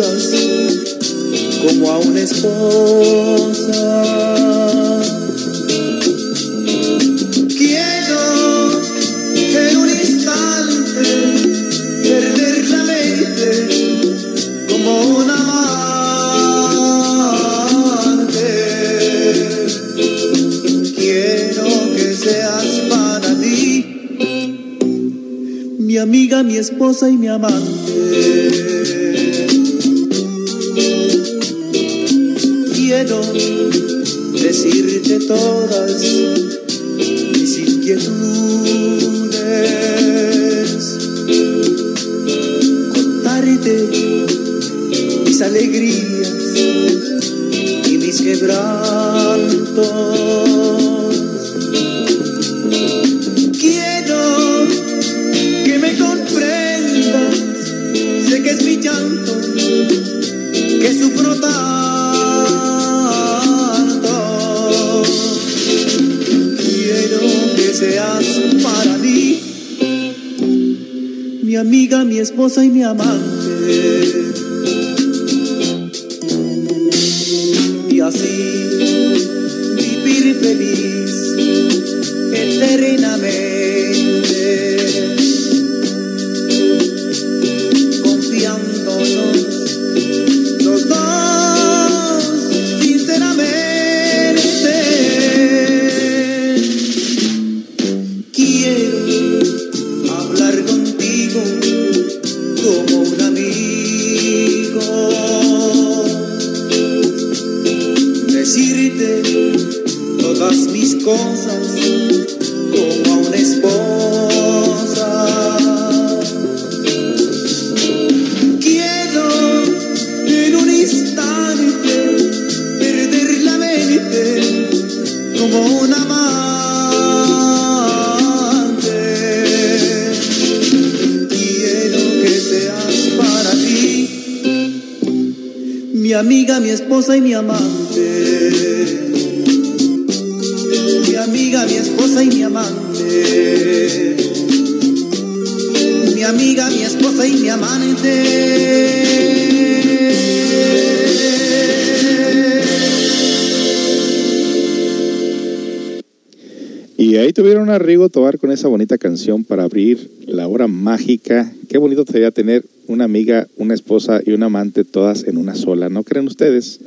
Como a una esposa. Quiero en un instante perder la mente como un amante. Quiero que seas para mí mi amiga, mi esposa y mi amante. Todas mis inquietudes, contarte mis alegrías y mis quebrantos. Quiero que me comprendas, sé que es mi llanto, que sufro tanto. Amiga, mi esposa y mi amante. Tuvieron a Tobar con esa bonita canción para abrir la hora mágica. Qué bonito sería tener una amiga, una esposa y un amante todas en una sola, ¿no creen ustedes?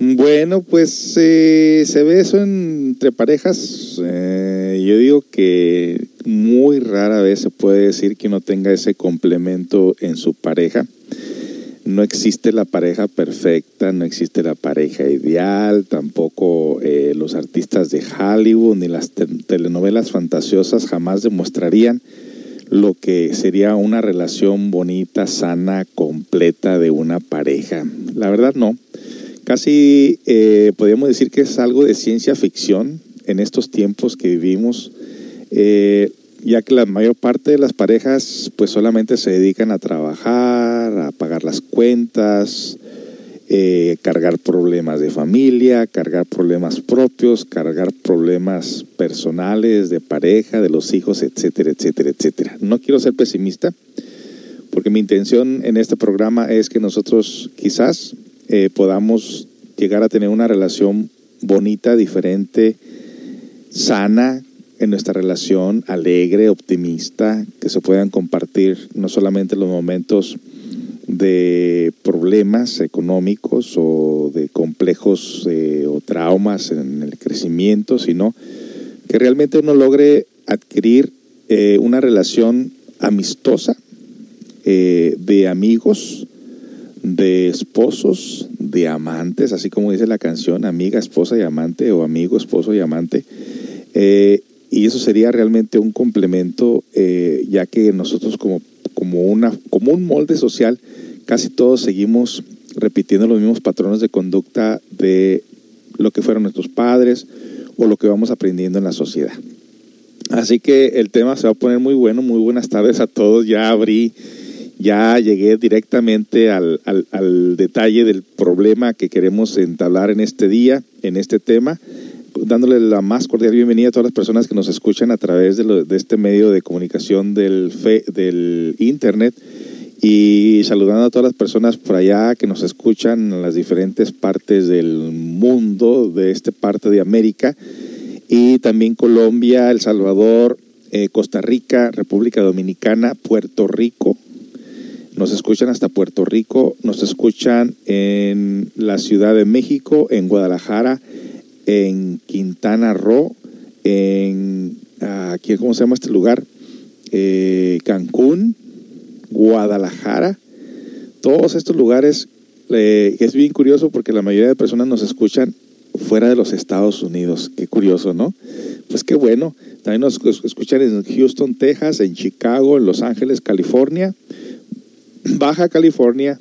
Bueno, pues eh, se ve eso entre parejas. Eh, yo digo que muy rara vez se puede decir que uno tenga ese complemento en su pareja. No existe la pareja perfecta, no existe la pareja ideal, tampoco eh, los artistas de Hollywood ni las te telenovelas fantasiosas jamás demostrarían lo que sería una relación bonita, sana, completa de una pareja. La verdad no. Casi eh, podríamos decir que es algo de ciencia ficción en estos tiempos que vivimos. Eh, ya que la mayor parte de las parejas pues solamente se dedican a trabajar, a pagar las cuentas, eh, cargar problemas de familia, cargar problemas propios, cargar problemas personales, de pareja, de los hijos, etcétera, etcétera, etcétera. No quiero ser pesimista, porque mi intención en este programa es que nosotros quizás eh, podamos llegar a tener una relación bonita, diferente, sana en nuestra relación, alegre, optimista, que se puedan compartir no solamente los momentos de problemas económicos o de complejos eh, o traumas en el crecimiento, sino que realmente uno logre adquirir eh, una relación amistosa eh, de amigos, de esposos, de amantes, así como dice la canción, amiga, esposa y amante, o amigo, esposo y amante. Y eso sería realmente un complemento, ya que nosotros como, como, una, como un molde social, casi todos seguimos repitiendo los mismos patrones de conducta de lo que fueron nuestros padres o lo que vamos aprendiendo en la sociedad. Así que el tema se va a poner muy bueno. Muy buenas tardes a todos. Ya abrí, ya llegué directamente al, detalle del problema que queremos entablar en este día, en este tema, dándole la más cordial bienvenida a todas las personas que nos escuchan a través de, de este medio de comunicación del, fe, del Internet. Y saludando a todas las personas por allá que nos escuchan en las diferentes partes del mundo, de esta parte de América, y también Colombia, El Salvador, eh, Costa Rica, República Dominicana, Puerto Rico. Nos escuchan hasta Puerto Rico, nos escuchan en la Ciudad de México, en Guadalajara, en Quintana Roo, en, aquí, ¿cómo se llama este lugar? Eh, Cancún, Guadalajara, todos estos lugares, eh, es bien curioso porque la mayoría de personas nos escuchan fuera de los Estados Unidos. Qué curioso, ¿no? Pues qué bueno. También nos escuchan en Houston, Texas, en Chicago, en Los Ángeles, California, Baja California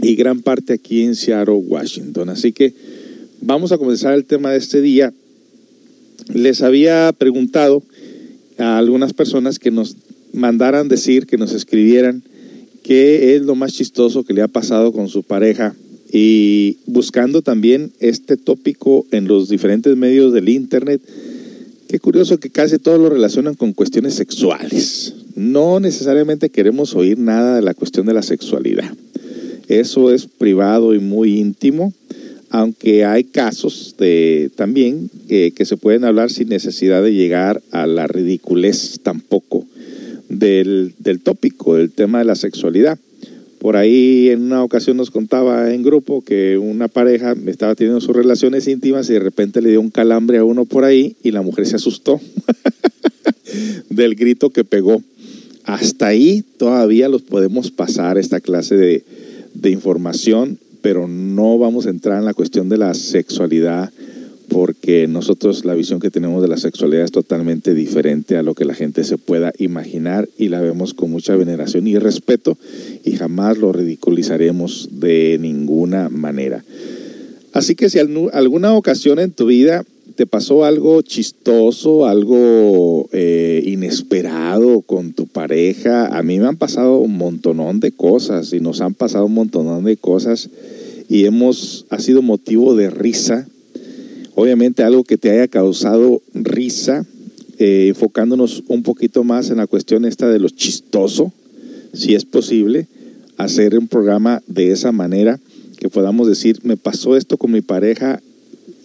y gran parte aquí en Seattle, Washington. Así que vamos a comenzar el tema de este día. Les había preguntado a algunas personas que nos mandaran decir, que nos escribieran qué es lo más chistoso que le ha pasado con su pareja y buscando también este tópico en los diferentes medios del Internet. Qué curioso que casi todos lo relacionan con cuestiones sexuales. No necesariamente queremos oír nada de la cuestión de la sexualidad. Eso es privado y muy íntimo, aunque hay casos de, también que se pueden hablar sin necesidad de llegar a la ridiculez tampoco del, del tópico, del tema de la sexualidad. Por ahí en una ocasión nos contaba en grupo que una pareja estaba teniendo sus relaciones íntimas y de repente le dio un calambre a uno por ahí y la mujer se asustó del grito que pegó. Hasta ahí todavía los podemos pasar esta clase de, de información, pero no vamos a entrar en la cuestión de la sexualidad porque nosotros la visión que tenemos de la sexualidad es totalmente diferente a lo que la gente se pueda imaginar y la vemos con mucha veneración y respeto y jamás lo ridiculizaremos de ninguna manera. Así que si alguna ocasión en tu vida te pasó algo chistoso, algo eh, inesperado con tu pareja, a mí me han pasado un montonón de cosas y nos han pasado un montonón de cosas y hemos, ha sido motivo de risa. Obviamente algo que te haya causado risa, eh, enfocándonos un poquito más en la cuestión esta de lo chistoso, si es posible, hacer un programa de esa manera, que podamos decir, me pasó esto con mi pareja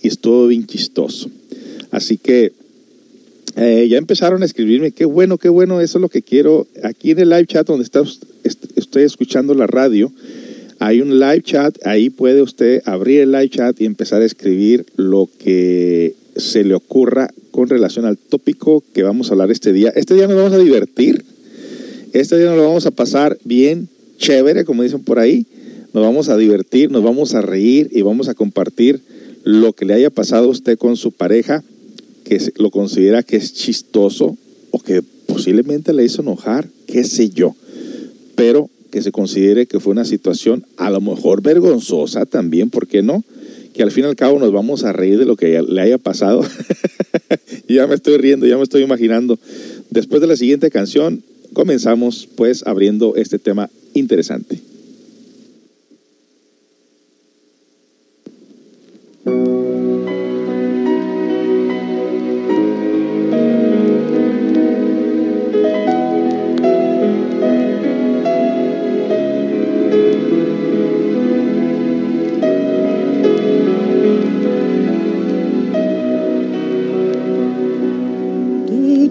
y estuvo bien chistoso. Así que eh, ya empezaron a escribirme, qué bueno, qué bueno, eso es lo que quiero. Aquí en el live chat donde está, estoy escuchando la radio, hay un live chat, ahí puede usted abrir el live chat y empezar a escribir lo que se le ocurra con relación al tópico que vamos a hablar este día. Este día nos vamos a divertir, este día nos lo vamos a pasar bien chévere, como dicen por ahí. Nos vamos a divertir, nos vamos a reír y vamos a compartir lo que le haya pasado a usted con su pareja, que lo considera que es chistoso o que posiblemente le hizo enojar, qué sé yo. Pero que se considere que fue una situación a lo mejor vergonzosa también, ¿por qué no? Que al fin y al cabo nos vamos a reír de lo que le haya pasado. ya me estoy riendo, ya me estoy imaginando. Después de la siguiente canción, comenzamos pues abriendo este tema interesante.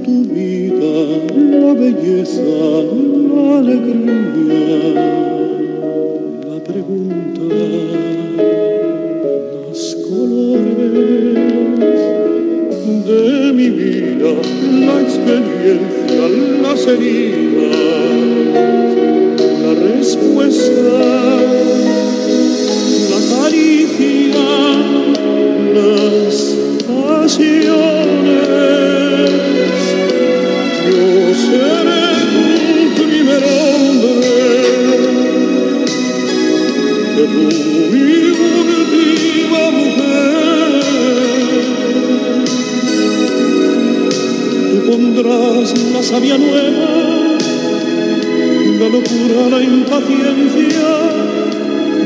tu vida, la belleza, la alegría. Vida, la experiencia, las heridas, la respuesta, la caricia, las pasiones. seré tu la sabia nueva, la locura, la impaciencia,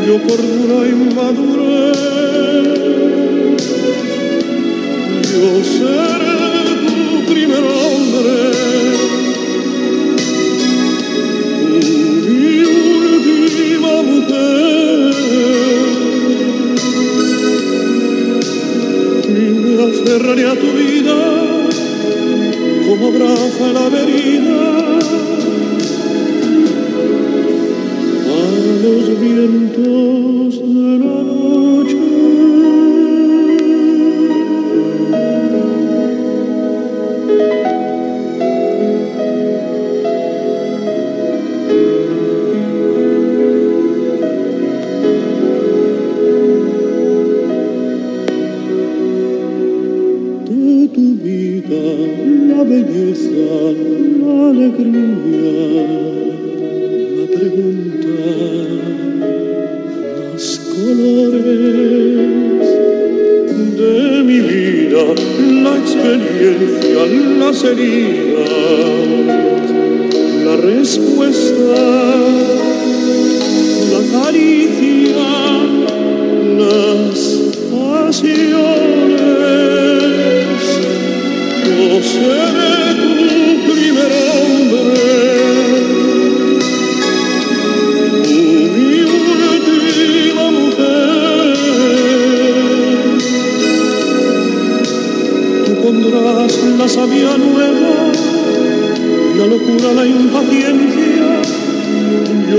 yo cordura y madurez. Yo seré tu primer hombre. aferraré a tu vida abraza la verina a los vientos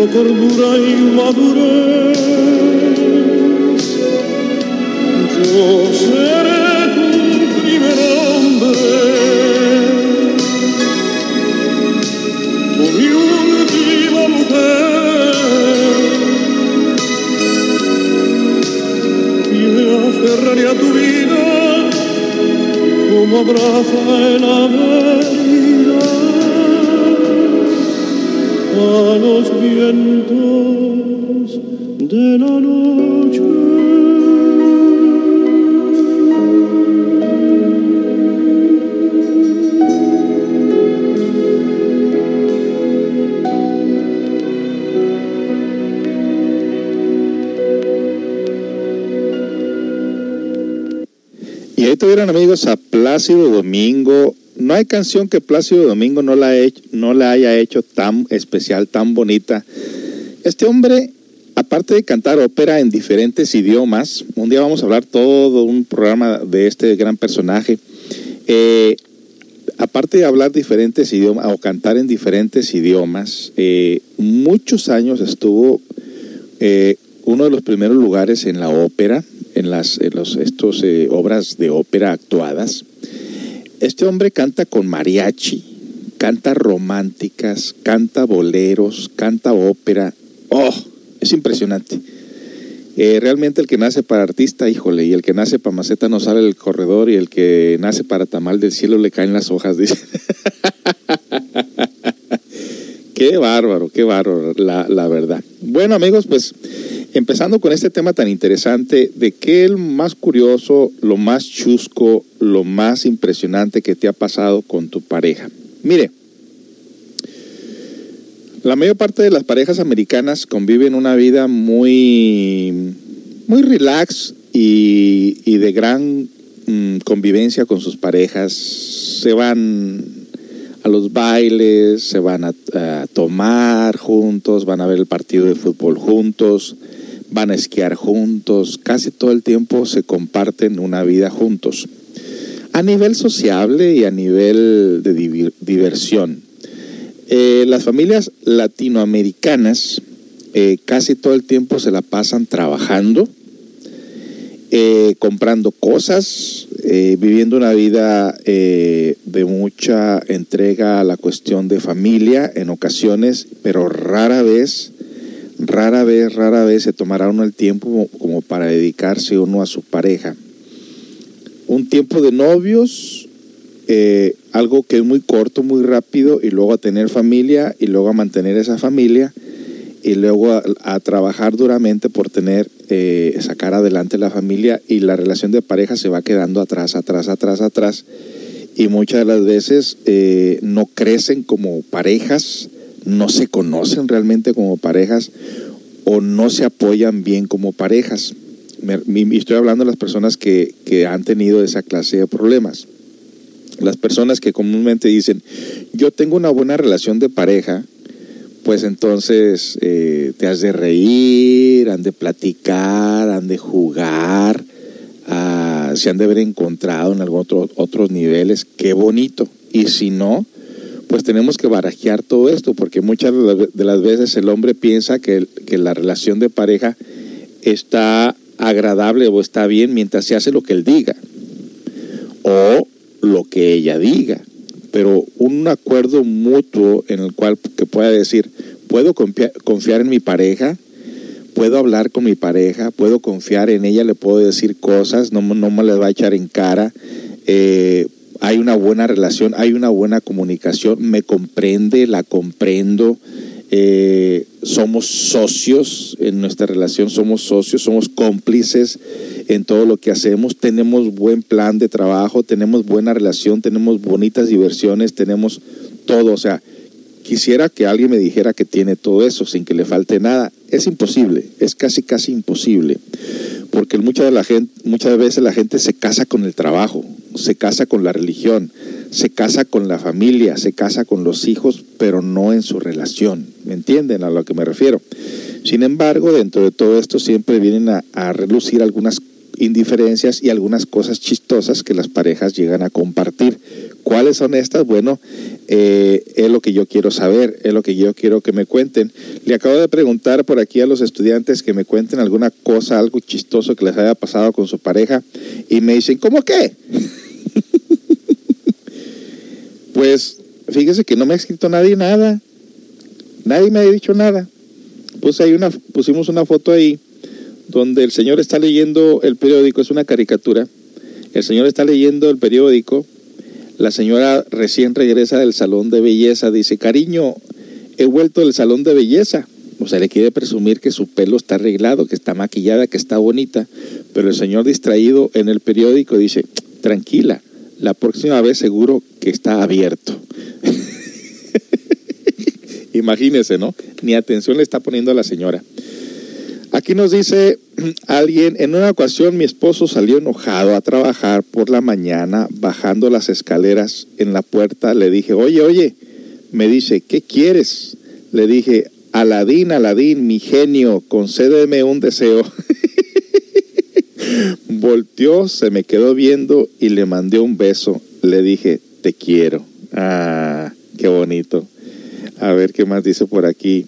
yo cordura y madurez. Yo seré tu primer hombre, tu mi última mujer, y me aferraré a tu vida como abraza el avenida a los vientos de la noche. Y ahí tuvieron amigos a Plácido Domingo. No hay canción que Plácido Domingo no la, no la haya hecho tan especial, tan bonita. Este hombre, aparte de cantar ópera en diferentes idiomas, un día vamos a hablar todo un programa de este gran personaje. eh, aparte de hablar diferentes idiomas o cantar en diferentes idiomas, eh, muchos años estuvo eh, uno de los primeros lugares en la ópera, en las en obras de ópera actuadas. Este hombre canta con mariachi, canta románticas, canta boleros, canta ópera. ¡Oh! Es impresionante. Eh, realmente el que nace para artista, híjole, y el que nace para maceta no sale del corredor, y el que nace para tamal del cielo le caen las hojas, dice. qué bárbaro, qué bárbaro, la, la verdad. Bueno, amigos, pues empezando con este tema tan interesante de qué es lo más curioso, lo más chusco, lo más impresionante que te ha pasado con tu pareja. Mire, la mayor parte de las parejas americanas conviven una vida muy, muy relax y, de gran mm, convivencia con sus parejas. Se van a los bailes, se van a tomar juntos, van a ver el partido de fútbol juntos, van a esquiar juntos, casi todo el tiempo se comparten una vida juntos. A nivel sociable y a nivel de diversión. eh, las familias latinoamericanas eh, casi todo el tiempo se la pasan trabajando, eh, comprando cosas, viviendo una vida de mucha entrega a la cuestión de familia en ocasiones, pero rara vez, rara vez, rara vez se tomará uno el tiempo como para dedicarse uno a su pareja. Un tiempo de novios, eh, algo que es muy corto, muy rápido, y luego a tener familia, y luego a mantener esa familia, y luego a, trabajar duramente por tener, eh, sacar adelante la familia, y la relación de pareja se va quedando atrás, atrás, atrás, atrás, y muchas de las veces eh, no crecen como parejas, no se conocen realmente como parejas, o no se apoyan bien como parejas. estoy hablando de las personas que, que han tenido esa clase de problemas. Las personas que comúnmente dicen, yo tengo una buena relación de pareja, pues entonces eh, te has de reír, han de platicar, han de jugar, ah, se han de haber encontrado en algún otro, otros niveles, qué bonito. Y si no, pues tenemos que barajear todo esto, porque muchas de las veces el hombre piensa que, que la relación de pareja está agradable o está bien mientras se hace lo que él diga. O lo que ella diga, pero un acuerdo mutuo en el cual que pueda decir, puedo confiar, en mi pareja, puedo hablar con mi pareja, puedo confiar en ella, le puedo decir cosas, no, no me las va a echar en cara, eh, hay una buena relación, hay una buena comunicación, me comprende, la comprendo, eh, somos socios en nuestra relación, somos socios, somos cómplices en todo lo que hacemos, tenemos buen plan de trabajo, tenemos buena relación, tenemos bonitas diversiones, tenemos todo, o sea, quisiera que alguien me dijera que tiene todo eso sin que le falte nada. Es imposible, es casi, casi imposible. Porque muchas, de la gente, muchas veces la gente se casa con el trabajo, se casa con la religión, se casa con la familia, se casa con los hijos, pero no en su relación. ¿Me entienden a lo que me refiero? Sin embargo, dentro de todo esto siempre vienen a, relucir algunas indiferencias y algunas cosas chistosas que las parejas llegan a compartir. ¿Cuáles son estas? Bueno, eh, es lo que yo quiero saber, es lo que yo quiero que me cuenten. Le acabo de preguntar por aquí a los estudiantes que me cuenten alguna cosa, algo chistoso que les haya pasado con su pareja y me dicen, ¿cómo qué? pues fíjese que no me ha escrito nadie nada. Nadie me ha dicho nada. Pues ahí una, pusimos una foto ahí donde el señor está leyendo el periódico, es una caricatura, el señor está leyendo el periódico, la señora recién regresa del salón de belleza, dice, cariño, he vuelto del salón de belleza. O sea, le quiere presumir que su pelo está arreglado, que está maquillada, que está bonita. Pero el señor distraído en el periódico dice, tranquila, la próxima vez seguro que está abierto. Imagínese, ¿no? Ni atención le está poniendo a la señora. Aquí nos dice alguien, en una ocasión mi esposo salió enojado a trabajar por la mañana, bajando las escaleras en la puerta, le dije, oye, oye, me dice, ¿qué quieres? Le dije, Aladín, Aladín, mi genio, concédeme un deseo. Volteó, se me quedó viendo y le mandé un beso. Le dije, te quiero. Ah, qué bonito. A ver qué más dice por aquí.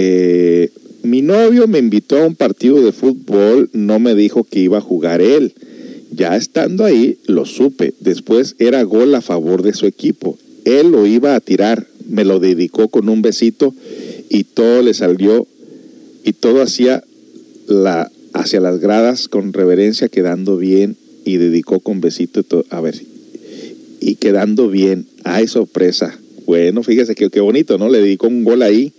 Eh, mi novio me invitó a un partido de fútbol, no me dijo que iba a jugar él. Ya estando ahí, lo supe. Después era gol a favor de su equipo. Él lo iba a tirar, me lo dedicó con un besito y todo le salió y todo hacía la, hacia las gradas con reverencia, quedando bien y dedicó con besito. A ver, y quedando bien. Ay, sorpresa. Bueno, fíjese que qué bonito, ¿no? Le dedicó un gol ahí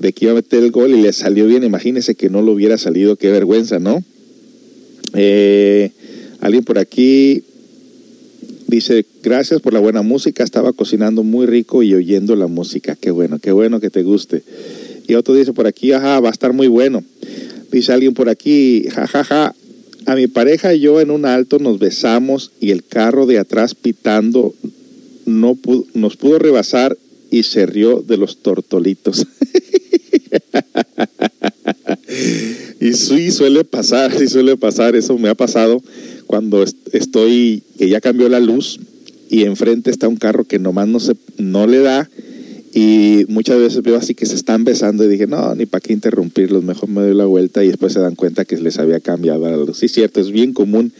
de que iba a meter el gol y le salió bien. Imagínese que no lo hubiera salido, qué vergüenza, ¿no? Eh, alguien por aquí dice, gracias por la buena música, estaba cocinando muy rico y oyendo la música. Qué bueno, qué bueno que te guste. Y otro dice por aquí, ajá, va a estar muy bueno. Dice alguien por aquí, jajaja, a mi pareja y yo en un alto nos besamos y el carro de atrás pitando no nos pudo rebasar y se rió de los tortolitos. y sí, suele pasar, sí suele pasar. Eso me ha pasado cuando estoy, que ya cambió la luz y enfrente está un carro que nomás no, se, no le da y muchas veces veo así que se están besando y dije, no, ni para qué interrumpirlos, mejor me doy la vuelta y después se dan cuenta que les había cambiado algo. Sí, cierto, es bien común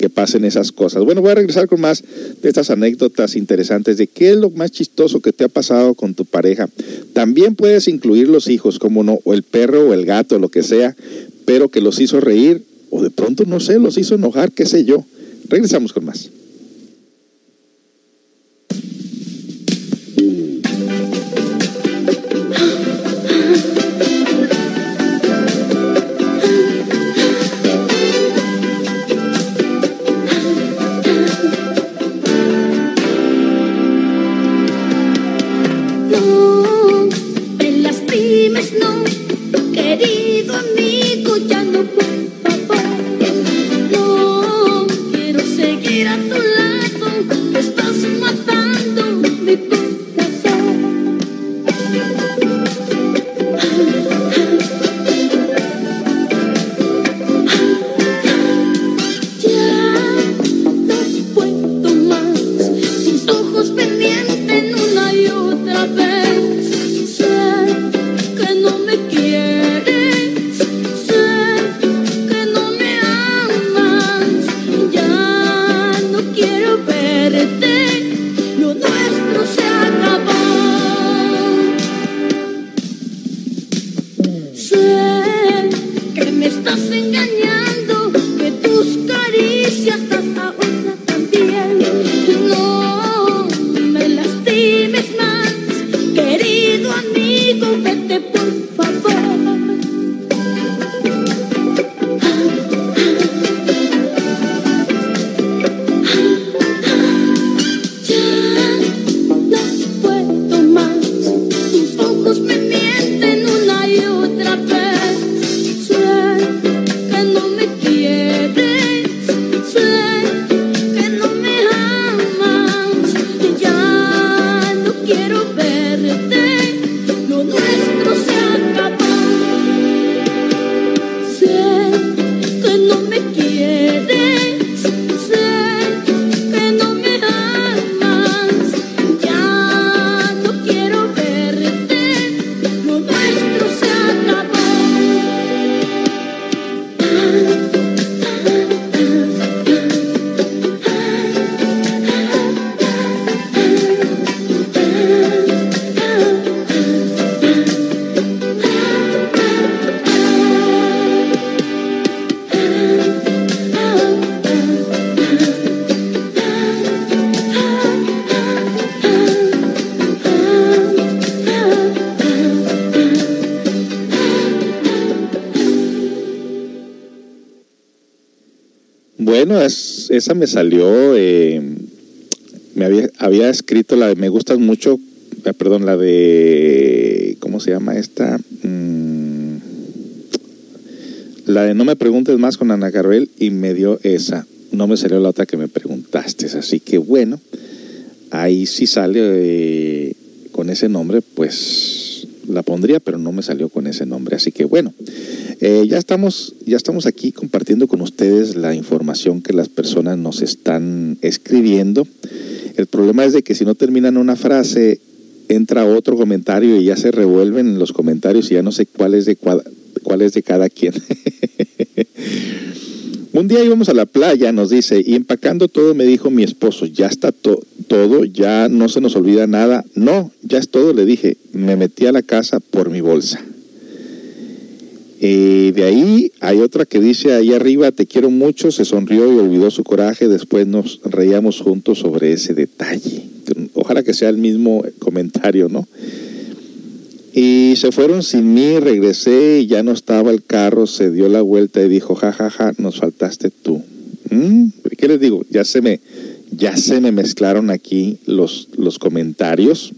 que pasen esas cosas. Bueno, voy a regresar con más de estas anécdotas interesantes de qué es lo más chistoso que te ha pasado con tu pareja. También puedes incluir los hijos, como no, o el perro o el gato, lo que sea, pero que los hizo reír o de pronto, no sé, los hizo enojar, qué sé yo. Regresamos con más. Esa me salió, eh, me había, había escrito la de Me Gustas Mucho, eh, perdón, la de, ¿cómo se llama esta? Mm, la de No me preguntes más con Ana Carvel y me dio esa. No me salió la otra que me preguntaste, así que bueno, ahí sí sale eh, con ese nombre, pues la pondría, pero no me salió con ese nombre. Así que bueno, eh, ya, estamos, ya estamos aquí compartiendo con ustedes la información que las personas nos están escribiendo. El problema es de que si no terminan una frase, entra otro comentario y ya se revuelven los comentarios y ya no sé cuál es de, cuál es de cada quien. Un día íbamos a la playa, nos dice, y empacando todo me dijo mi esposo, ya está todo, ya no se nos olvida nada. No, ya es todo, le dije, me metí a la casa por mi bolsa. Eh, de ahí hay otra que dice ahí arriba, te quiero mucho, se sonrió y olvidó su coraje, después nos reíamos juntos sobre ese detalle. Ojalá que sea el mismo comentario, ¿no? Y se fueron sin mí, regresé y ya no estaba el carro, se dio la vuelta y dijo, jajaja, ja, ja, nos faltaste tú. ¿Mm? ¿Qué les digo? Ya se me, ya se me mezclaron aquí los, los comentarios.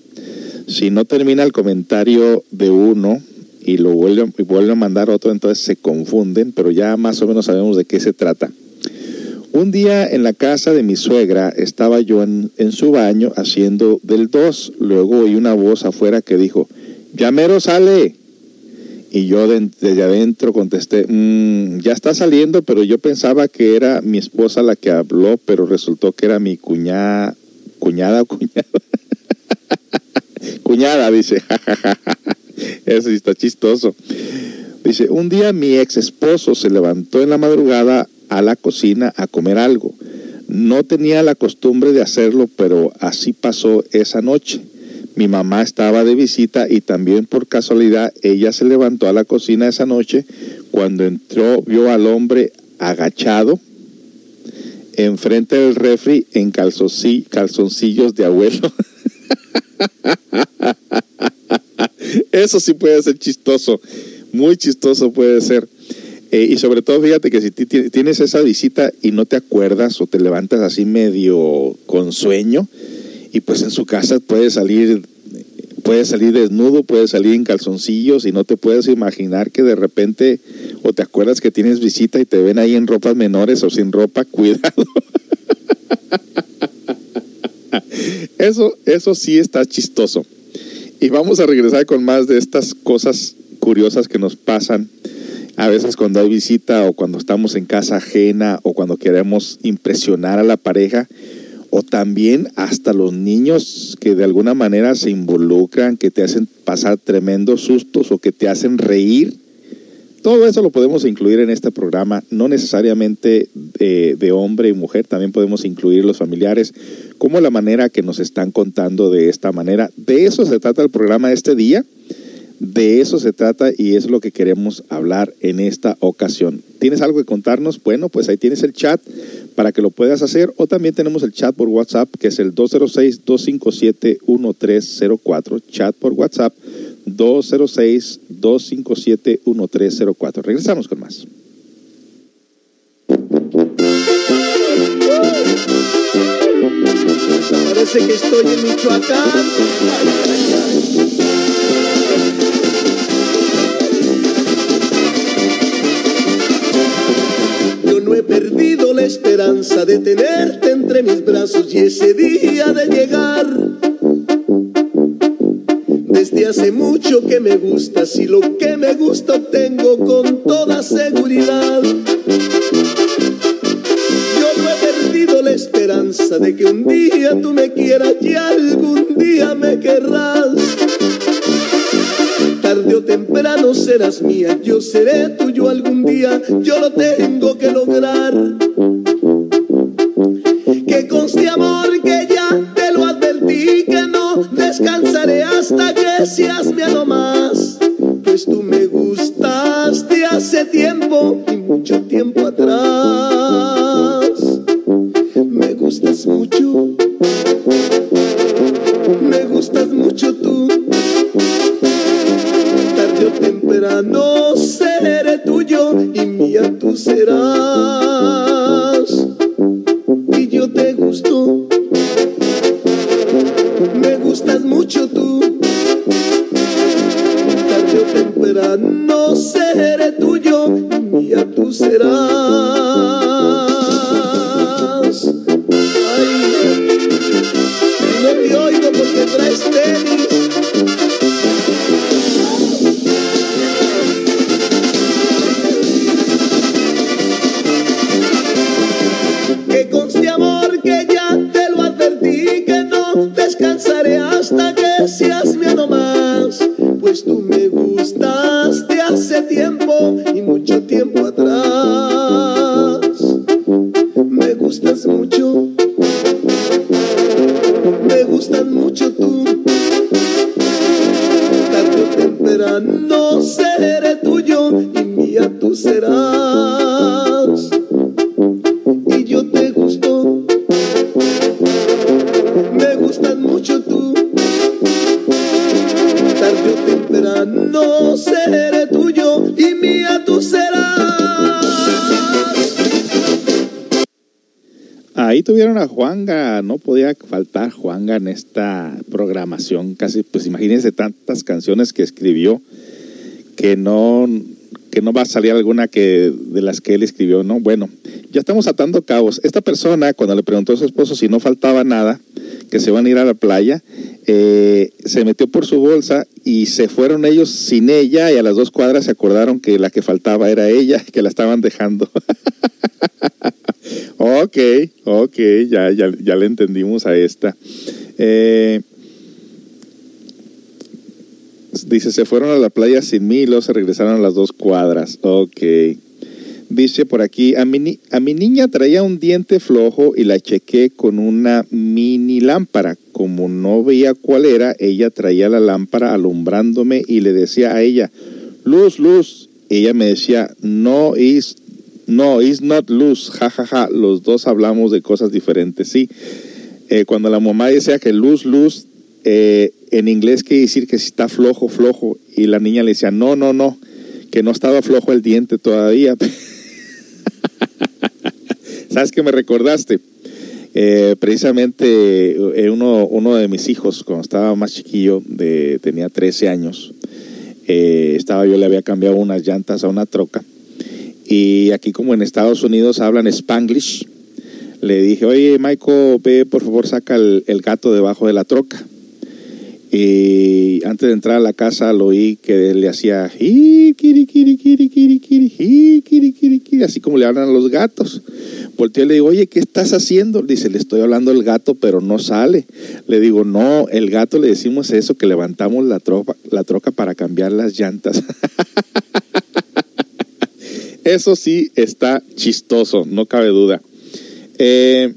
Si no termina el comentario de uno, y lo vuelven, y a mandar otro, entonces se confunden, pero ya más o menos sabemos de qué se trata. Un día en la casa de mi suegra estaba yo en, su baño haciendo del 2, luego oí una voz afuera que dijo, Llamero sale. Y yo desde adentro contesté, mm, ya está saliendo, pero yo pensaba que era mi esposa la que habló, pero resultó que era mi cuñada, cuñada o cuñado. cuñada, dice. Eso está chistoso. Dice, un día mi ex esposo se levantó en la madrugada a la cocina a comer algo. No tenía la costumbre de hacerlo, pero así pasó esa noche. Mi mamá estaba de visita y también por casualidad ella se levantó a la cocina esa noche. Cuando entró vio al hombre agachado enfrente del refri en calzoncillos de abuelo. Eso sí puede ser chistoso, muy chistoso puede ser. Eh, y sobre todo, fíjate que si tienes esa visita y no te acuerdas o te levantas así medio con sueño, y pues en su casa puede salir, puede salir desnudo, puede salir en calzoncillos y no te puedes imaginar que de repente o te acuerdas que tienes visita y te ven ahí en ropas menores o sin ropa, cuidado. Eso, eso sí está chistoso. Y vamos a regresar con más de estas cosas curiosas que nos pasan a veces cuando hay visita o cuando estamos en casa ajena o cuando queremos impresionar a la pareja o también hasta los niños que de alguna manera se involucran, que te hacen pasar tremendos sustos o que te hacen reír. Todo eso lo podemos incluir en este programa, no necesariamente de, de, hombre y mujer, también podemos incluir los familiares, como la manera que nos están contando de esta manera. De eso se trata el programa de este día. De eso se trata y es lo que queremos hablar en esta ocasión. ¿Tienes algo que contarnos? Bueno, pues ahí tienes el chat para que lo puedas hacer o también tenemos el chat por WhatsApp que es el 206-257-1304. Chat por WhatsApp 206-257-1304. Regresamos con más. Parece que estoy en Michoacán. No he perdido la esperanza de tenerte entre mis brazos y ese día de llegar. Desde hace mucho que me gustas y lo que me gusta obtengo con toda seguridad. Yo no he perdido la esperanza de que un día tú me quieras y algún día me querrás tarde o temprano serás mía, yo seré tuyo algún día, yo lo tengo que lograr. Que conste amor que ya te lo advertí, que no descansaré hasta que seas mi más. Pues tú me gustaste hace tiempo y mucho tiempo atrás. Mía tuvieron a Juanga, no podía faltar Juanga en esta programación, casi, pues imagínense tantas canciones que escribió que no, que no va a salir alguna que de las que él escribió, ¿no? Bueno, ya estamos atando cabos. Esta persona, cuando le preguntó a su esposo si no faltaba nada, que se van a ir a la playa, eh, se metió por su bolsa y se fueron ellos sin ella y a las dos cuadras se acordaron que la que faltaba era ella, que la estaban dejando. Ok, ok, ya, ya, ya le entendimos a esta. Eh, dice, se fueron a la playa sin mí y luego se regresaron a las dos cuadras. Ok. Dice por aquí, a mi, a mi niña traía un diente flojo y la chequé con una mini lámpara. Como no veía cuál era, ella traía la lámpara alumbrándome y le decía a ella, luz, luz. Ella me decía, no, is, no, is not luz, jajaja. Ja, ja. Los dos hablamos de cosas diferentes, sí. Eh, cuando la mamá decía que luz, luz, eh, en inglés quiere decir que si está flojo, flojo. Y la niña le decía, no, no, no, que no estaba flojo el diente todavía. ¿Sabes qué me recordaste? Eh, precisamente uno, uno, de mis hijos, cuando estaba más chiquillo, de, tenía 13 años, estaba yo le había cambiado unas llantas a una troca. Y aquí como en Estados Unidos hablan spanglish, le dije, oye Michael, ve por favor saca el, gato debajo de la troca. Y antes de entrar a la casa lo oí que le hacía así como le hablan a los gatos. Volteé y le digo, oye, ¿qué estás haciendo? Dice, le estoy hablando al gato, pero no sale. Le digo, no, el gato le decimos eso, que levantamos la troca, la troca para cambiar las llantas. eso sí está chistoso, no cabe duda. Eh,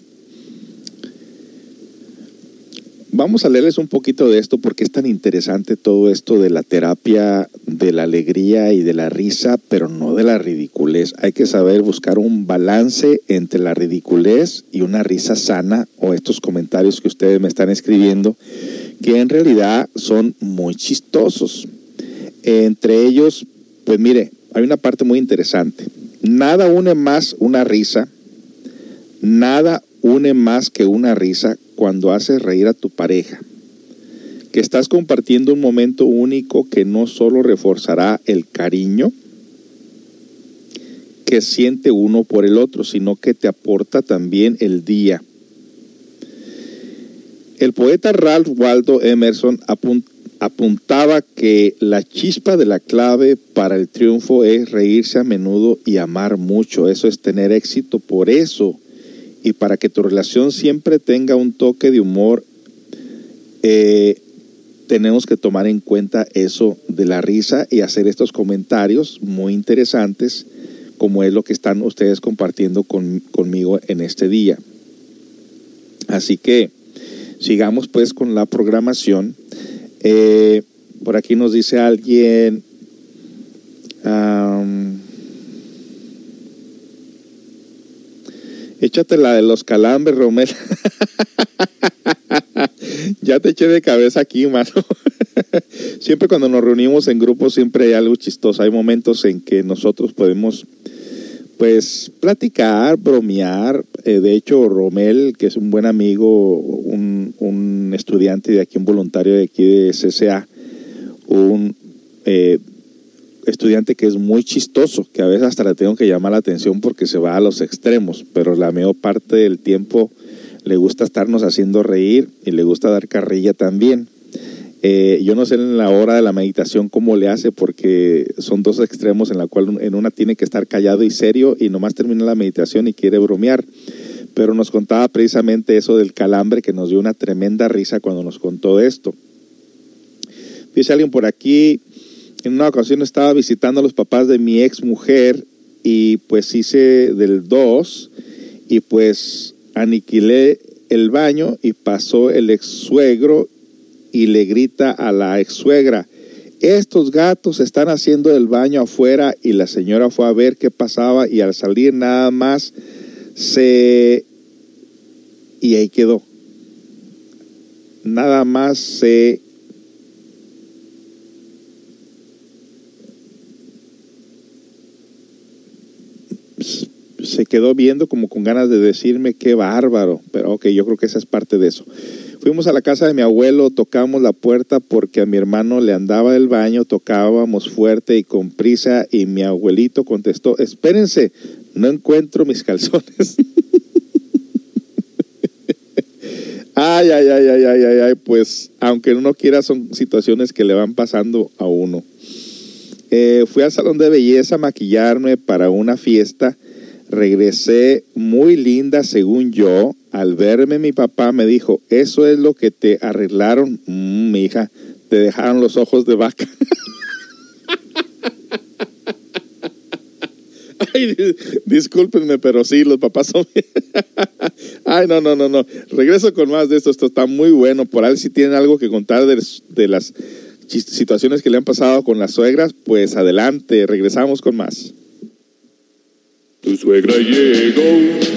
Vamos a leerles un poquito de esto porque es tan interesante todo esto de la terapia, de la alegría y de la risa, pero no de la ridiculez. Hay que saber buscar un balance entre la ridiculez y una risa sana o estos comentarios que ustedes me están escribiendo, que en realidad son muy chistosos. Entre ellos, pues mire, hay una parte muy interesante. Nada une más una risa, nada une más que una risa cuando haces reír a tu pareja, que estás compartiendo un momento único que no solo reforzará el cariño que siente uno por el otro, sino que te aporta también el día. El poeta Ralph Waldo Emerson apuntaba que la chispa de la clave para el triunfo es reírse a menudo y amar mucho. Eso es tener éxito. Por eso y para que tu relación siempre tenga un toque de humor, eh, tenemos que tomar en cuenta eso de la risa y hacer estos comentarios muy interesantes, como es lo que están ustedes compartiendo conmigo en este día. Así que sigamos pues con la programación. Eh, por aquí nos dice alguien, Échate la de los calambres, Romel. ya te eché de cabeza aquí, mano. siempre cuando nos reunimos en grupo siempre hay algo chistoso. Hay momentos en que nosotros podemos, pues, platicar, bromear. Eh, de hecho, Romel, que es un buen amigo, un, un, estudiante de aquí, un voluntario de aquí de CCA, un... Eh, estudiante que es muy chistoso, que a veces hasta le tengo que llamar la atención porque se va a los extremos, pero la mayor parte del tiempo le gusta estarnos haciendo reír y le gusta dar carrilla también. Eh, yo no sé en la hora de la meditación cómo le hace porque son dos extremos en la cual en una tiene que estar callado y serio y nomás termina la meditación y quiere bromear. Pero nos contaba precisamente eso del calambre que nos dio una tremenda risa cuando nos contó esto. Dice alguien por aquí, en una ocasión estaba visitando a los papás de mi ex mujer y pues hice del 2 y pues aniquilé el baño y pasó el ex suegro y le grita a la ex suegra, estos gatos están haciendo el baño afuera y la señora fue a ver qué pasaba y al salir nada más se... y ahí quedó. Nada más se se quedó viendo como con ganas de decirme qué bárbaro, pero ok, yo creo que esa es parte de eso. Fuimos a la casa de mi abuelo, tocamos la puerta porque a mi hermano le andaba el baño, tocábamos fuerte y con prisa y mi abuelito contestó, espérense, no encuentro mis calzones. ay, ay, ay, ay, ay, ay, ay, pues aunque uno quiera son situaciones que le van pasando a uno. Eh, fui al salón de belleza a maquillarme para una fiesta Regresé muy linda según yo. Al verme mi papá me dijo, eso es lo que te arreglaron. Mm, mi hija, te dejaron los ojos de vaca. Ay, discúlpenme, pero sí, los papás son... Ay, no, no, no, no. Regreso con más de esto. Esto está muy bueno. Por ahí si tienen algo que contar de, de las situaciones que le han pasado con las suegras, pues adelante. Regresamos con más. Tu suegra llegó.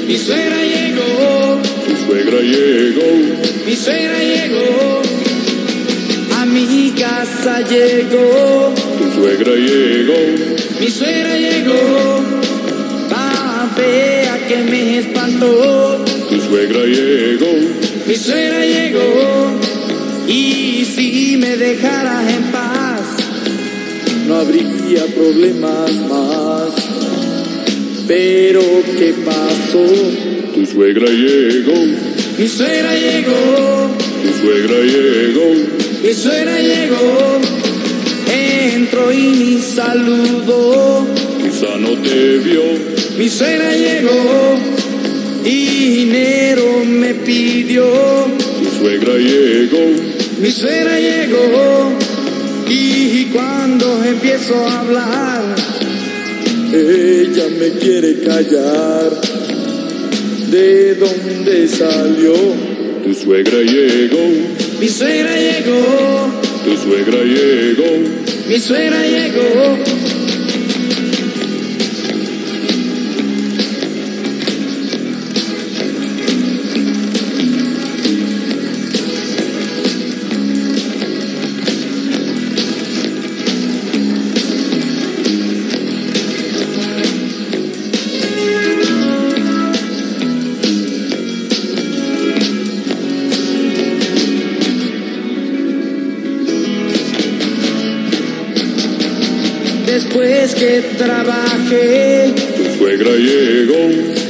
Mi suegra llegó. Tu suegra llegó. Mi suegra llegó. A mi casa llegó. Tu suegra llegó. Mi suegra llegó. Vea que me espantó. Tu suegra llegó. Mi suegra llegó. Y si me dejaras en paz, no habría problemas más. Pero ¿qué pasó? Tu suegra llegó. Mi suegra llegó. Tu suegra llegó. Mi suegra llegó. Entró y ni saludó. Quizá no te vio. Mi suegra llegó. Y dinero me pidió. Tu suegra llegó. Mi suegra llegó. Y cuando empiezo a hablar, ella me quiere callar. ¿De dónde salió? Tu suegra llegó. Mi suegra llegó. Tu suegra llegó. Mi suegra llegó.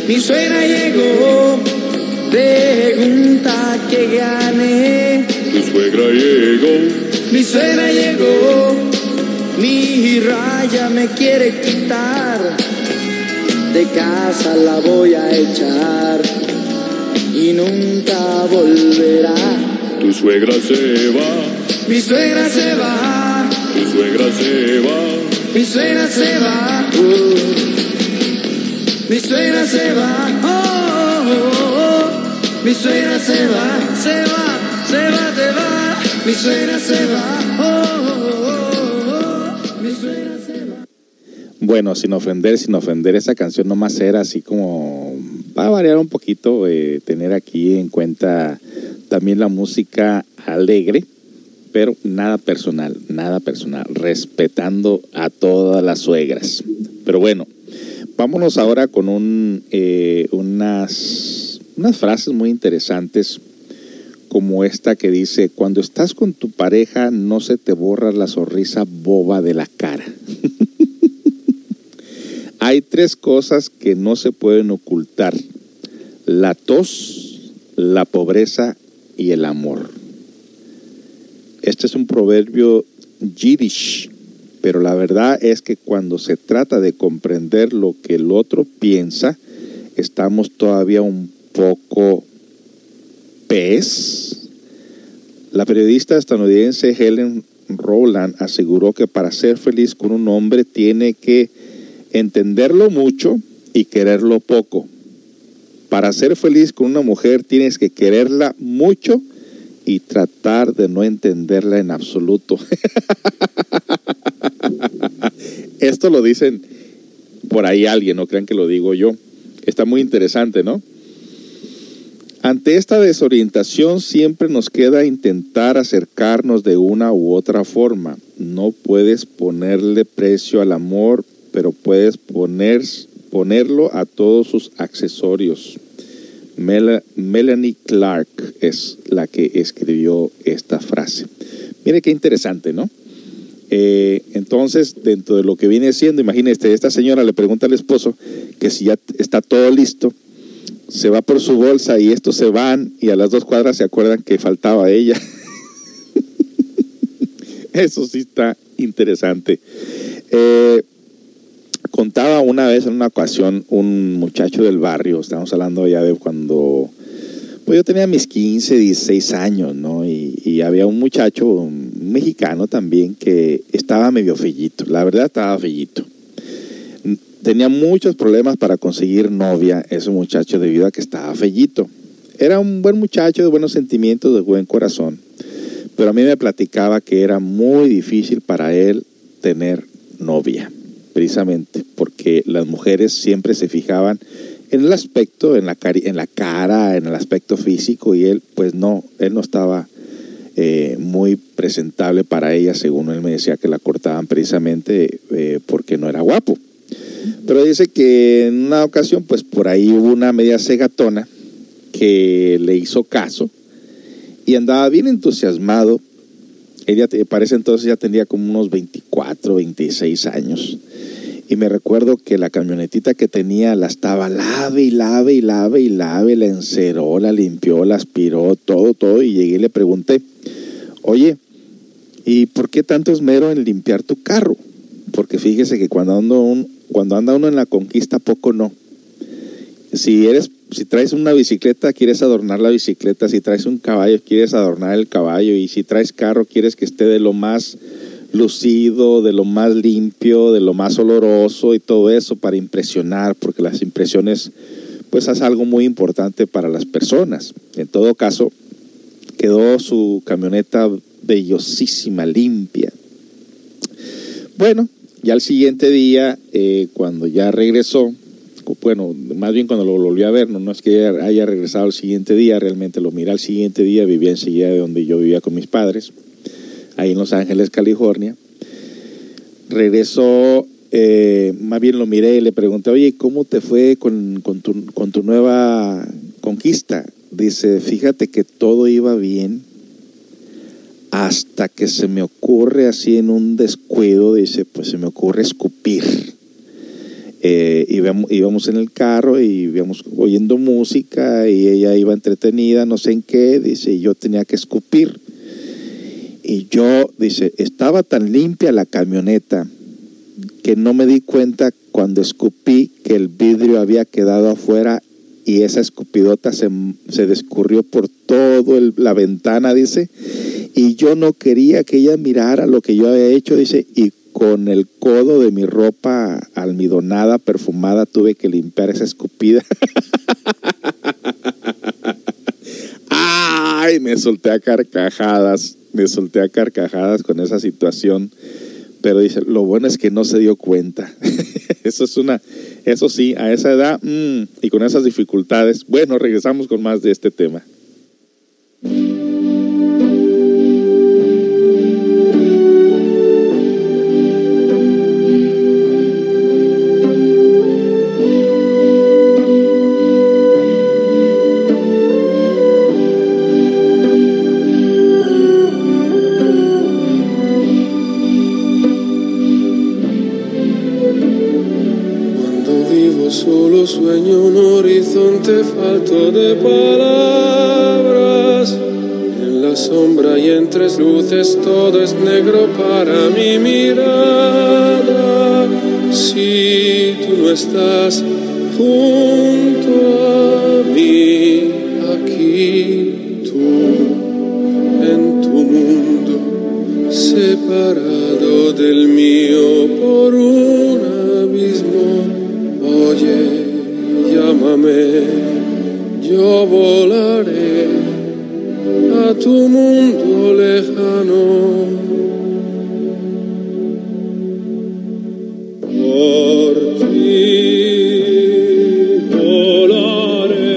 Mi suegra llegó. Pregunta que gané. Tu suegra llegó. Mi suegra llegó, mi raya me quiere quitar, de casa la voy a echar y nunca volverá. Tu suegra se va. Mi suegra se va, Tu suegra se va. mi suegra se va, uh. Mi suegra se va, oh, oh, oh. mi suegra se va, se va, se va, se va, mi suegra se va, oh, oh, oh, oh. mi suegra se va. Bueno, sin ofender, sin ofender, esa canción nomás era así como, va a variar un poquito, eh, tener aquí en cuenta también la música alegre, pero nada personal, nada personal, respetando a todas las suegras. Pero bueno, vámonos ahora con eh, unas, unas frases muy interesantes como esta que dice, cuando estás con tu pareja no se te borra la sonrisa boba de la cara. Hay tres cosas que no se pueden ocultar. La tos, la pobreza y el amor. Este es un proverbio yiddish, pero la verdad es que cuando se trata de comprender lo que el otro piensa, estamos todavía un poco pez. La periodista estadounidense Helen Rowland aseguró que para ser feliz con un hombre tiene que entenderlo mucho y quererlo poco. Para ser feliz con una mujer tienes que quererla mucho y tratar de no entenderla en absoluto. Esto lo dicen por ahí alguien, no crean que lo digo yo. Está muy interesante, ¿no? Ante esta desorientación siempre nos queda intentar acercarnos de una u otra forma. No puedes ponerle precio al amor, pero puedes poner, ponerlo a todos sus accesorios. Mel Melanie Clark es la que escribió esta frase. Mire qué interesante, ¿no? Eh, entonces, dentro de lo que viene siendo, imagínese, esta señora le pregunta al esposo que si ya está todo listo, se va por su bolsa y estos se van y a las dos cuadras se acuerdan que faltaba ella. Eso sí está interesante. Eh, contaba una vez en una ocasión un muchacho del barrio, estamos hablando ya de cuando, pues yo tenía mis 15, 16 años, ¿no? Y, había un muchacho mexicano también que estaba medio fellito, la verdad estaba fellito. Tenía muchos problemas para conseguir novia ese muchacho debido a que estaba fellito. Era un buen muchacho de buenos sentimientos, de buen corazón, pero a mí me platicaba que era muy difícil para él tener novia precisamente porque las mujeres siempre se fijaban en el aspecto, en la, en la cara, en el aspecto físico y él pues no, él no estaba eh, muy presentable para ella, según él me decía que la cortaban precisamente eh, porque no era guapo. Pero dice que en una ocasión pues por ahí hubo una media cegatona que le hizo caso y andaba bien entusiasmado. Ella parece entonces ya tenía como unos 24, 26 años y me recuerdo que la camionetita que tenía la estaba lave y lave y lave y lave, la enceró, la limpió, la aspiró, todo, todo. Y llegué y le pregunté, oye, ¿y por qué tanto esmero en limpiar tu carro? Porque fíjese que cuando anda, un, cuando anda uno en la conquista, poco no. Si eres, si traes una bicicleta, quieres adornar la bicicleta. Si traes un caballo, quieres adornar el caballo. Y si traes carro, quieres que esté de lo más lucido, de lo más limpio, de lo más oloroso y todo eso para impresionar, porque las impresiones pues es algo muy importante para las personas. En todo caso, quedó su camioneta bellosísima, limpia. Bueno, ya al siguiente día, eh, cuando ya regresó, bueno, más bien cuando lo volvió a ver, no, no es que haya regresado al siguiente día, realmente lo miré al siguiente día, vivía enseguida de donde yo vivía con mis padres ahí en Los Ángeles, California. Regresó, eh, más bien lo miré y le pregunté, oye, ¿cómo te fue con, tu, nueva conquista? Dice, fíjate que todo iba bien hasta que se me ocurre así en un descuido, dice, pues se me ocurre escupir. Eh, íbamos, íbamos, en el carro y íbamos oyendo música y ella iba entretenida, no sé en qué, dice, y yo tenía que escupir. Y yo, dice, estaba tan limpia la camioneta que no me di cuenta cuando escupí que el vidrio había quedado afuera y esa escupidota se, se descurrió por toda la ventana, dice, y yo no quería que ella mirara lo que yo había hecho, dice, y con el codo de mi ropa almidonada, perfumada, tuve que limpiar esa escupida. Ay, me solté a carcajadas me solté a carcajadas con esa situación, pero dice, lo bueno es que no se dio cuenta. eso es una, eso sí, a esa edad mm, y con esas dificultades, bueno, regresamos con más de este tema. De palabras. En la sombra y en tres luces todo es negro para mi mirada. Si tú no estás junto a mí, aquí tú, en tu mundo, separado del mío por un abismo. Oye, llámame yo volaré a tu mundo lejano. Por ti volaré.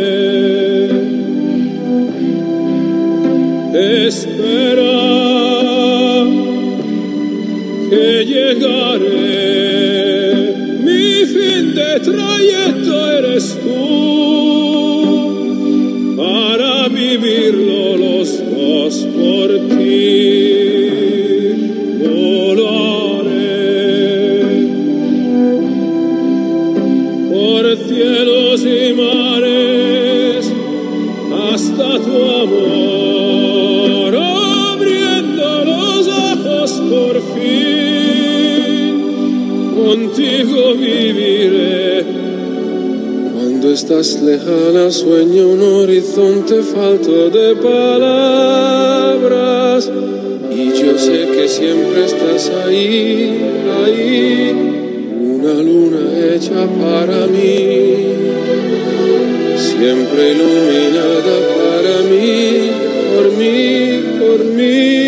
Espera que llegaré. Contigo viviré. Cuando estás lejana sueño un horizonte falto de palabras. Y yo sé que siempre estás ahí, ahí, una luna hecha para mí, siempre iluminada para mí, por mí, por mí,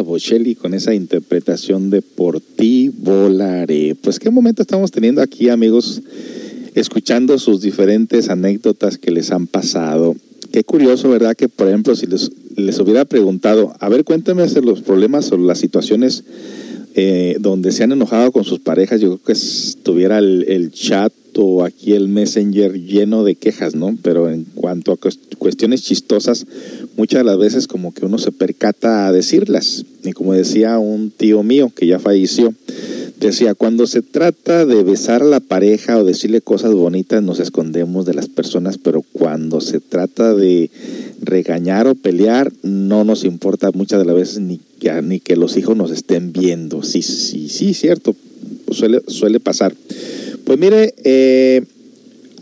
Bocelli con esa interpretación de Por ti volaré. Pues qué momento estamos teniendo aquí, amigos, escuchando sus diferentes anécdotas que les han pasado. Qué curioso, ¿verdad? Que, por ejemplo, si les, hubiera preguntado, a ver, cuéntame los problemas o las situaciones eh, donde se han enojado con sus parejas, yo creo que estuviera el chat aquí el messenger lleno de quejas, ¿no? Pero en cuanto a cuest- cuestiones chistosas, muchas de las veces como que uno se percata a decirlas. Y como decía un tío mío que ya falleció, decía, cuando se trata de besar a la pareja o decirle cosas bonitas, nos escondemos de las personas, pero cuando se trata de regañar o pelear, no nos importa muchas de las veces ni que, ni que los hijos nos estén viendo. Sí, sí, sí, cierto. Suele, suele pasar. Pues mire, eh,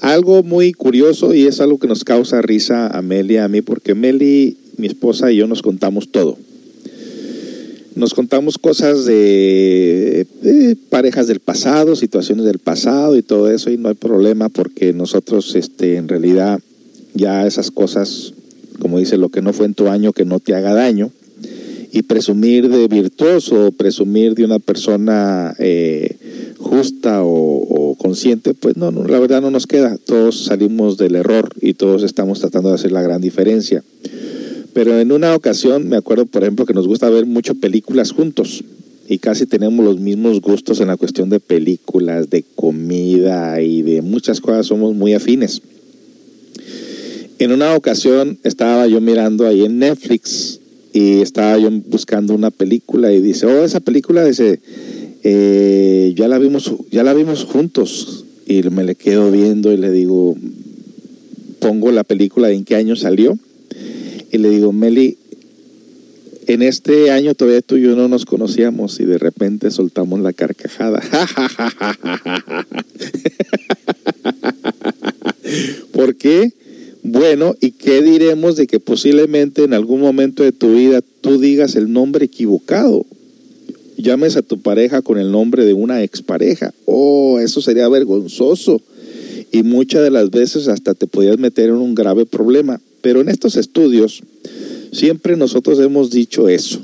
algo muy curioso y es algo que nos causa risa a Meli y a mí, porque Meli, mi esposa y yo nos contamos todo. Nos contamos cosas de, de parejas del pasado, situaciones del pasado y todo eso, y no hay problema porque nosotros este, en realidad ya esas cosas, como dice, lo que no fue en tu año, que no te haga daño, y presumir de virtuoso, presumir de una persona eh, justa o, consciente, pues no, no, la verdad no nos queda. Todos salimos del error y todos estamos tratando de hacer la gran diferencia. Pero en una ocasión, me acuerdo, por ejemplo, que nos gusta ver mucho películas juntos y casi tenemos los mismos gustos en la cuestión de películas, de comida y de muchas cosas, somos muy afines. En una ocasión estaba yo mirando ahí en Netflix y estaba yo buscando una película y dice, oh, esa película dice, eh, ya la vimos, ya la vimos juntos y me le quedo viendo y le digo, pongo la película en qué año salió y le digo, Meli, en este año todavía tú y yo no nos conocíamos y de repente soltamos la carcajada. ¿Por qué? Bueno, ¿y qué diremos de que posiblemente en algún momento de tu vida tú digas el nombre equivocado? Llames a tu pareja con el nombre de una expareja. Oh, eso sería vergonzoso. Y muchas de las veces hasta te podías meter en un grave problema. Pero en estos estudios siempre nosotros hemos dicho eso.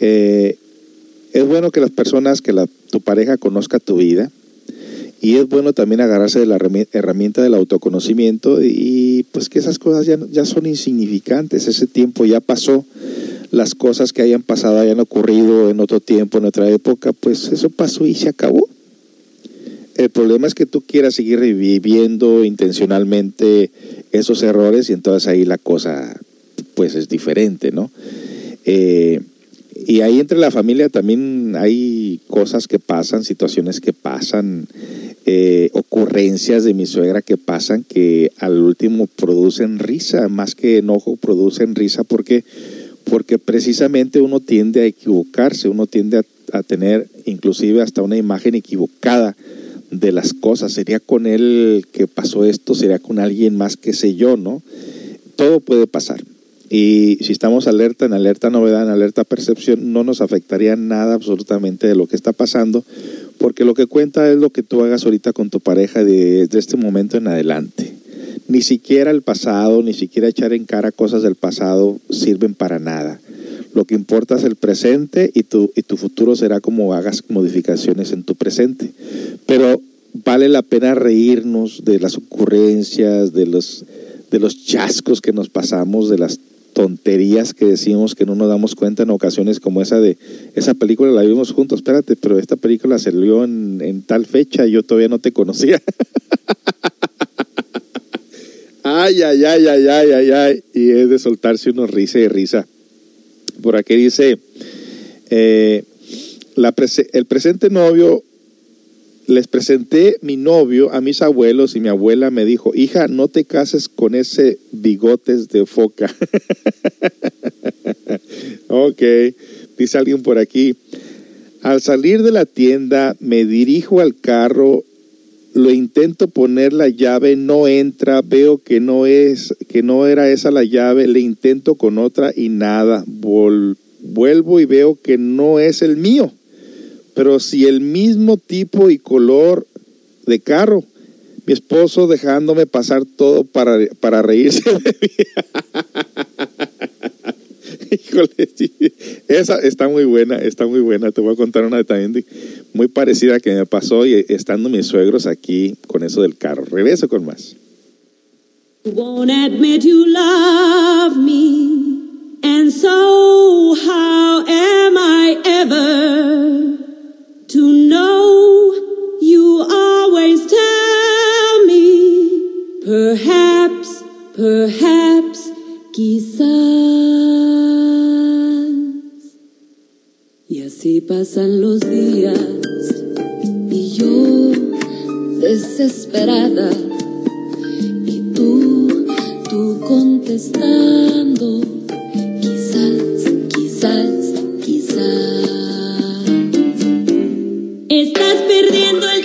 Eh, es bueno que las personas, que la, tu pareja conozca tu vida. Y es bueno también agarrarse de la herramienta del autoconocimiento y pues que esas cosas ya, ya son insignificantes, ese tiempo ya pasó, las cosas que hayan pasado hayan ocurrido en otro tiempo, en otra época, pues eso pasó y se acabó. El problema es que tú quieras seguir reviviendo intencionalmente esos errores y entonces ahí la cosa pues es diferente, ¿no? Eh, y ahí entre la familia también hay cosas que pasan, situaciones que pasan, eh, ocurrencias de mi suegra que pasan que al último producen risa, más que enojo, producen risa porque, porque precisamente uno tiende a equivocarse, uno tiende a, tener inclusive hasta una imagen equivocada de las cosas. Sería con él que pasó esto, sería con alguien más que sé yo, ¿no? Todo puede pasar. Y si estamos alerta, en alerta novedad, en alerta percepción, no nos afectaría nada absolutamente de lo que está pasando, porque lo que cuenta es lo que tú hagas ahorita con tu pareja desde este momento en adelante. Ni siquiera el pasado, ni siquiera echar en cara cosas del pasado sirven para nada. Lo que importa es el presente y tu, y tu futuro será como hagas modificaciones en tu presente. Pero vale la pena reírnos de las ocurrencias, de los, de los chascos que nos pasamos, de las tonterías que decimos que no nos damos cuenta en ocasiones como esa de esa película la vimos juntos, espérate, pero esta película salió en, en tal fecha y yo todavía no te conocía. ay, ay, ay, ay, ay, ay, ay, y es de soltarse unos risa y risa. Por aquí dice, eh, el presente novio les presenté mi novio a mis abuelos y mi abuela me dijo, hija, no te cases con ese bigotes de foca. ok, dice alguien por aquí. Al salir de la tienda me dirijo al carro, lo intento poner la llave, no entra, veo que no es, que no era esa la llave, le intento con otra y nada. vuelvo y veo que no es el mío pero si el mismo tipo y color de carro, mi esposo dejándome pasar todo para, para reírse de mí. Híjole, esa está muy buena, está muy buena. Te voy a contar una también muy parecida que me pasó y estando mis suegros aquí con eso del carro. Regreso con más. And so how am I ever? To know you always tell me perhaps perhaps quizás. Y así pasan los días y yo desesperada y tú tú contestando quizás quizás Estás perdiendo el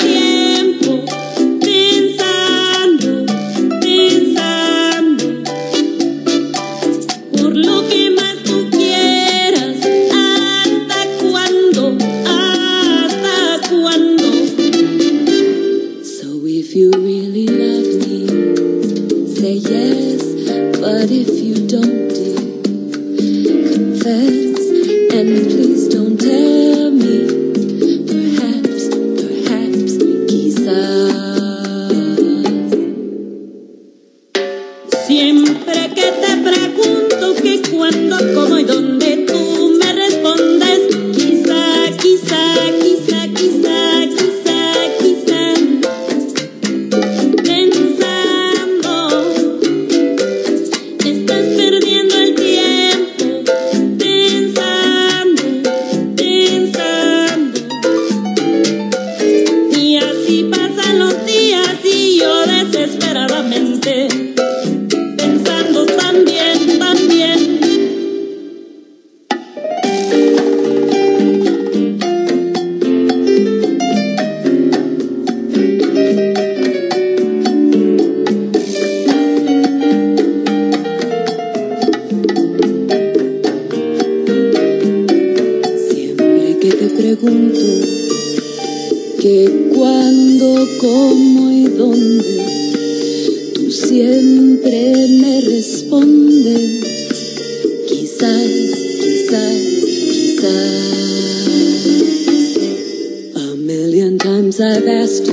que cuándo, cómo y dónde, tú siempre me respondes. Quizás, quizás, quizás. A million times I've asked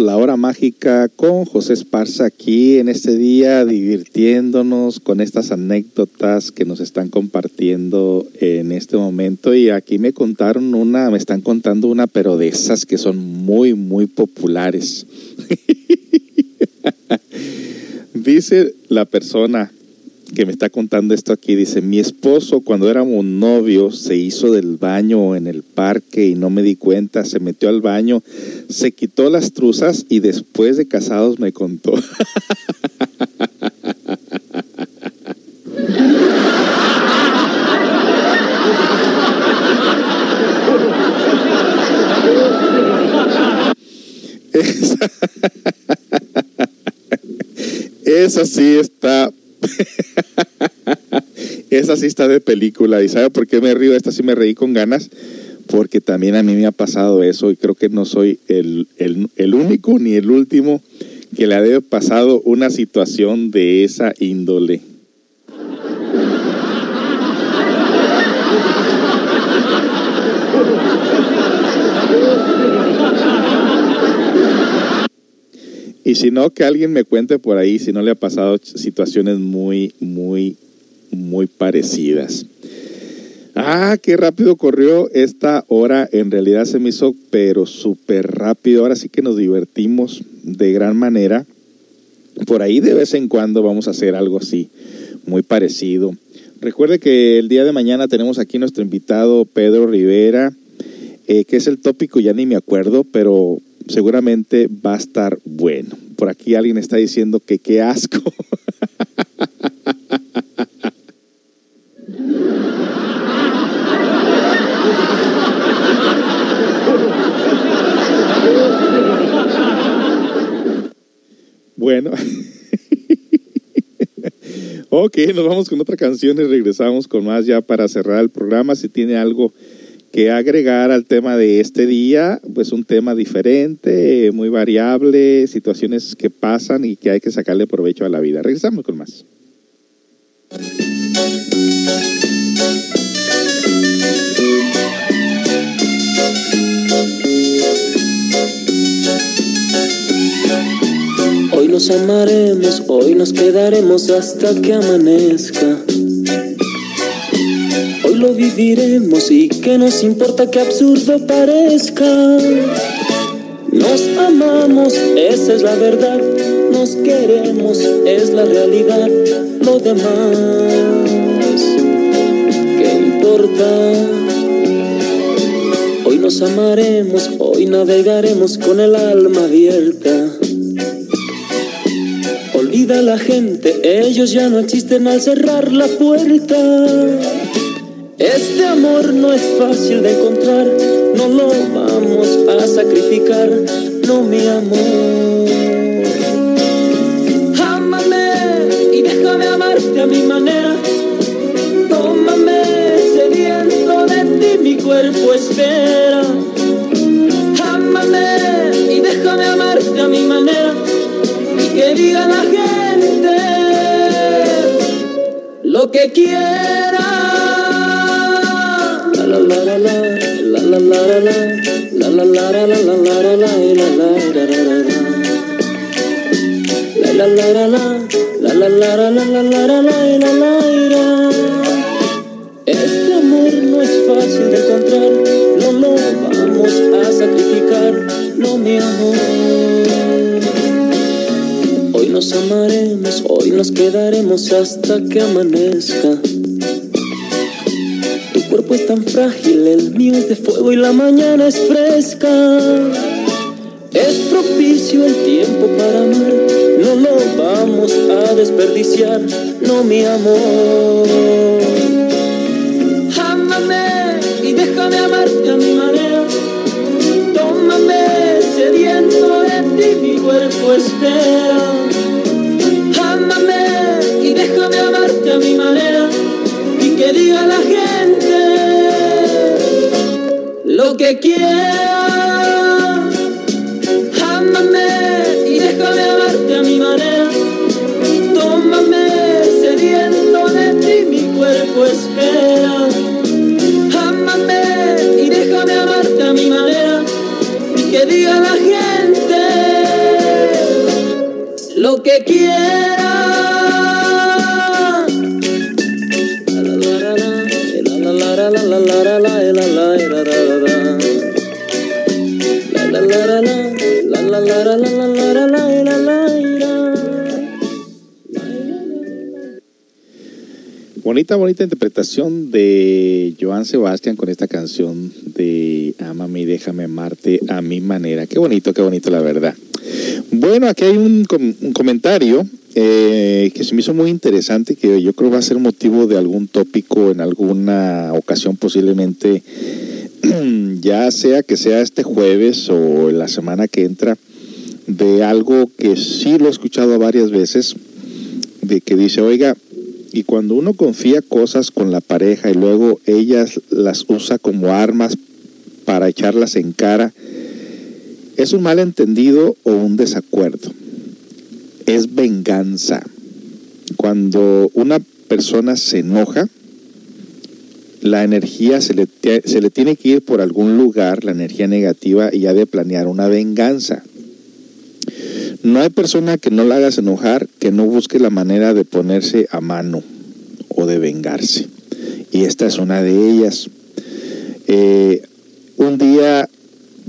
La Hora Mágica con José Esparza aquí en este día, divirtiéndonos con estas anécdotas que nos están compartiendo en este momento. Y aquí me contaron una, me están contando una, pero de esas que son muy, muy populares. Dice la persona que me está contando esto aquí, dice, mi esposo cuando éramos novios se hizo del baño en el parque y no me di cuenta, se metió al baño, se quitó las truzas y después de casados me contó. Esa, sí está esa sí está de película. ¿Y sabe por qué me río? Esta sí me reí con ganas. Porque también a mí me ha pasado eso y creo que no soy el, el único ni el último que le ha pasado una situación de esa índole. Y si no, que alguien me cuente por ahí si no le ha pasado situaciones muy, muy, muy parecidas. Ah, qué rápido corrió esta hora. En realidad se me hizo, pero súper rápido. Ahora sí que nos divertimos de gran manera. Por ahí de vez en cuando vamos a hacer algo así, muy parecido. Recuerde que el día de mañana tenemos aquí nuestro invitado Pedro Rivera, eh, que es el tópico, ya ni me acuerdo, pero seguramente va a estar bueno. Por aquí alguien está diciendo que qué asco. Bueno. ok, nos vamos con otra canción y regresamos con más ya para cerrar el programa. Si tiene algo que agregar al tema de este día, pues un tema diferente, muy variable, situaciones que pasan y que hay que sacarle provecho a la vida. Regresamos con más. Hoy nos amaremos, hoy nos quedaremos hasta que amanezca lo viviremos y que nos importa que absurdo parezca. Nos amamos, esa es la verdad, nos queremos, es la realidad, lo demás, ¿qué importa? Hoy nos amaremos, hoy navegaremos con el alma abierta. Olvida la gente, ellos ya no existen al cerrar la puerta. Este amor no es fácil de encontrar, no lo vamos a sacrificar, no mi amor. Ámame y déjame amarte a mi manera. Tómame sediento de ti, mi cuerpo espera. Ámame y déjame amarte a mi manera. Y que diga la gente lo que quiera. Este amor no es fácil de encontrar, no lo vamos a sacrificar, no mi amor. Hoy nos amaremos, hoy nos quedaremos hasta que amanezca. Cuerpo es tan frágil, el mío es de fuego y la mañana es fresca. Es propicio el tiempo para amar, no lo vamos a desperdiciar, no mi amor. Ámame y déjame amarte a mi manera. Tómame sediento de ti, mi cuerpo espera. Ámame y déjame amarte a mi manera. Y que diga la gente lo que quiera. Ámame y déjame amarte a mi manera. Tómame sediento de ti, mi cuerpo espera. Ámame y déjame amarte a mi manera. Y que diga la gente lo que quiera. Bonita, bonita interpretación de Joan Sebastián con esta canción de Ámame y déjame amarte a mi manera. Qué bonito, qué bonito, la verdad. Bueno, aquí hay un, com- un comentario eh, que se me hizo muy interesante, que yo creo va a ser motivo de algún tópico en alguna ocasión posiblemente, ya sea que sea este jueves o la semana que entra, de algo que sí lo he escuchado varias veces, de que dice, oiga, y cuando uno confía cosas con la pareja y luego ellas las usa como armas para echarlas en cara, ¿es un malentendido o un desacuerdo? Es venganza. Cuando una persona se enoja, la energía se le, se le tiene que ir por algún lugar, la energía negativa, y ha de planear una venganza. No hay persona que no la hagas enojar que no busque la manera de ponerse a mano o de vengarse. Y esta es una de ellas. Eh, un día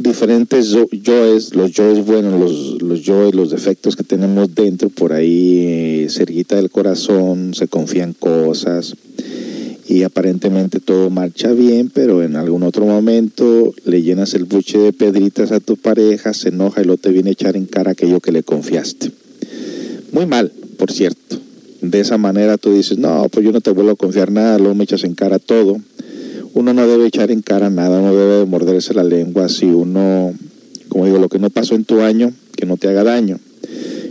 diferentes yo- yoes, los yoes buenos, los, los yoes, los defectos que tenemos dentro, por ahí eh, cerquita del corazón, se confían cosas y aparentemente todo marcha bien, pero en algún otro momento le llenas el buche de pedritas a tu pareja, se enoja y luego te viene a echar en cara aquello que le confiaste. Muy mal, por cierto. De esa manera tú dices, no, pues yo no te vuelvo a confiar nada, luego me echas en cara todo. Uno no debe echar en cara nada, uno debe de morderse la lengua si uno, como digo, lo que no pasó en tu año, que no te haga daño.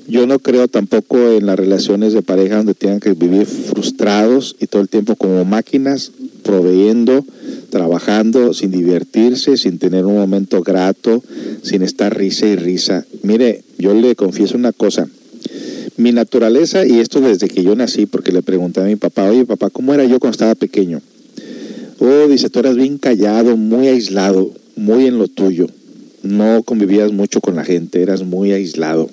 Yo no creo tampoco en las relaciones de pareja donde tengan que vivir frustrados y todo el tiempo como máquinas, proveyendo, trabajando, sin divertirse, sin tener un momento grato, sin estar risa y risa. Mire, yo le confieso una cosa. Mi naturaleza, y esto desde que yo nací, porque le pregunté a mi papá, oye papá, ¿cómo era yo cuando estaba pequeño? Oh, dice, tú eras bien callado, muy aislado, muy en lo tuyo. No convivías mucho con la gente, eras muy aislado.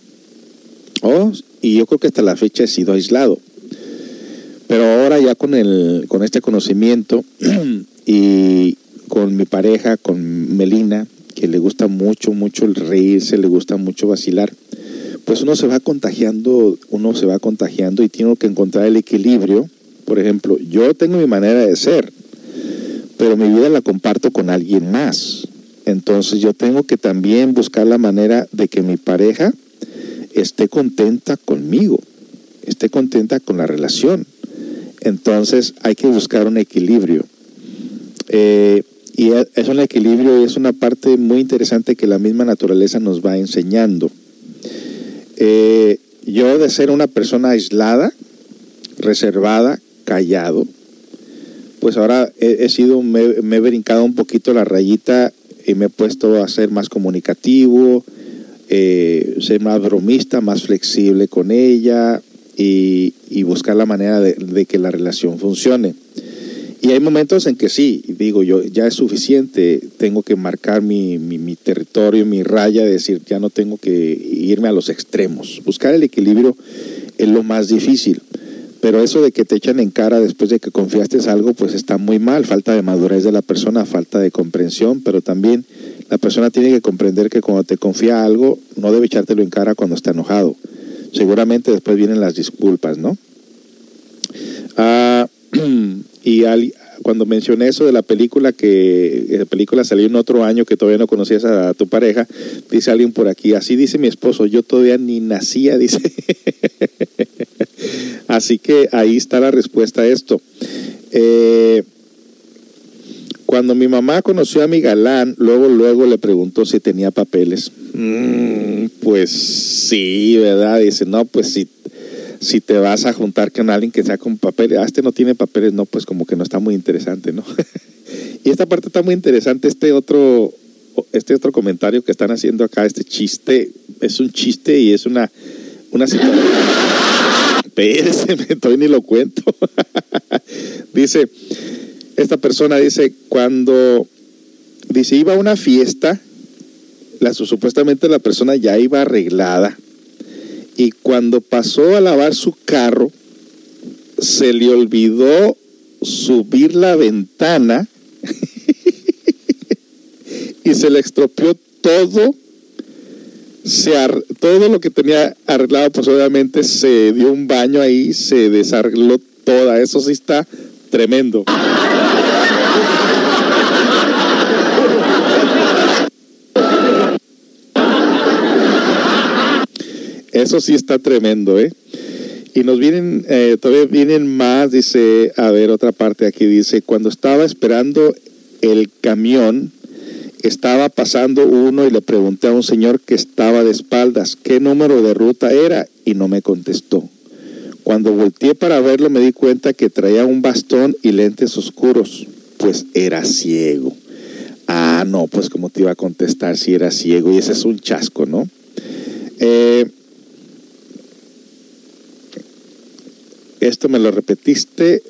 Oh, y yo creo que hasta la fecha he sido aislado. Pero ahora ya con, el, con este conocimiento y con mi pareja, con Melina, que le gusta mucho, mucho el reírse, le gusta mucho vacilar, pues uno se va contagiando, uno se va contagiando y tiene que encontrar el equilibrio. Por ejemplo, yo tengo mi manera de ser, pero mi vida la comparto con alguien más. Entonces yo tengo que también buscar la manera de que mi pareja esté contenta conmigo, esté contenta con la relación. Entonces hay que buscar un equilibrio. Eh, Y e- es un equilibrio y es una parte muy interesante que la misma naturaleza nos va enseñando. Eh, yo de ser una persona aislada, reservada, callado, pues ahora he, sido, me, me he brincado un poquito la rayita y me he puesto a ser más comunicativo, eh, ser más bromista, más flexible con ella y, buscar la manera de, que la relación funcione. Y hay momentos en que sí, digo yo, ya es suficiente, tengo que marcar mi, mi, mi territorio, mi raya, decir, ya no tengo que irme a los extremos. Buscar el equilibrio es lo más difícil. Pero eso de que te echan en cara después de que confiaste algo, pues está muy mal. Falta de madurez de la persona, falta de comprensión, pero también la persona tiene que comprender que cuando te confía algo, no debe echártelo en cara cuando está enojado. Seguramente después vienen las disculpas, ¿no? Ah, y al- cuando mencioné eso de la película, que la película salió en otro año que todavía no conocías a, tu pareja, dice alguien por aquí, así dice mi esposo, yo todavía ni nacía, dice. Así que ahí está la respuesta a esto. Eh, cuando mi mamá conoció a mi galán, luego, luego le preguntó si tenía papeles. Mm, pues sí, ¿verdad? Dice, no, pues si, si te vas a juntar con alguien que sea con papeles, ah, este no tiene papeles, no, pues como que no está muy interesante, ¿no? y esta parte está muy interesante, este otro, este otro comentario que están haciendo acá, este chiste, es un chiste y es una, una situación. Espérese, estoy ni lo cuento. dice, esta persona dice, cuando dice, iba a una fiesta, la, supuestamente la persona ya iba arreglada, y cuando pasó a lavar su carro, se le olvidó subir la ventana y se le estropeó todo se ar- todo lo que tenía arreglado, pues obviamente se dio un baño ahí, se desarregló toda. Eso sí está tremendo. Eso sí está tremendo, ¿eh? Y nos vienen, eh, todavía vienen más, dice, a ver, otra parte aquí dice, cuando estaba esperando el camión, estaba pasando uno y le pregunté a un señor que estaba de espaldas qué número de ruta era y no me contestó. Cuando volteé para verlo me di cuenta que traía un bastón y lentes oscuros, pues era ciego. Ah, no, pues como te iba a contestar si era ciego y ese es un chasco, ¿no? Eh, esto me lo repetiste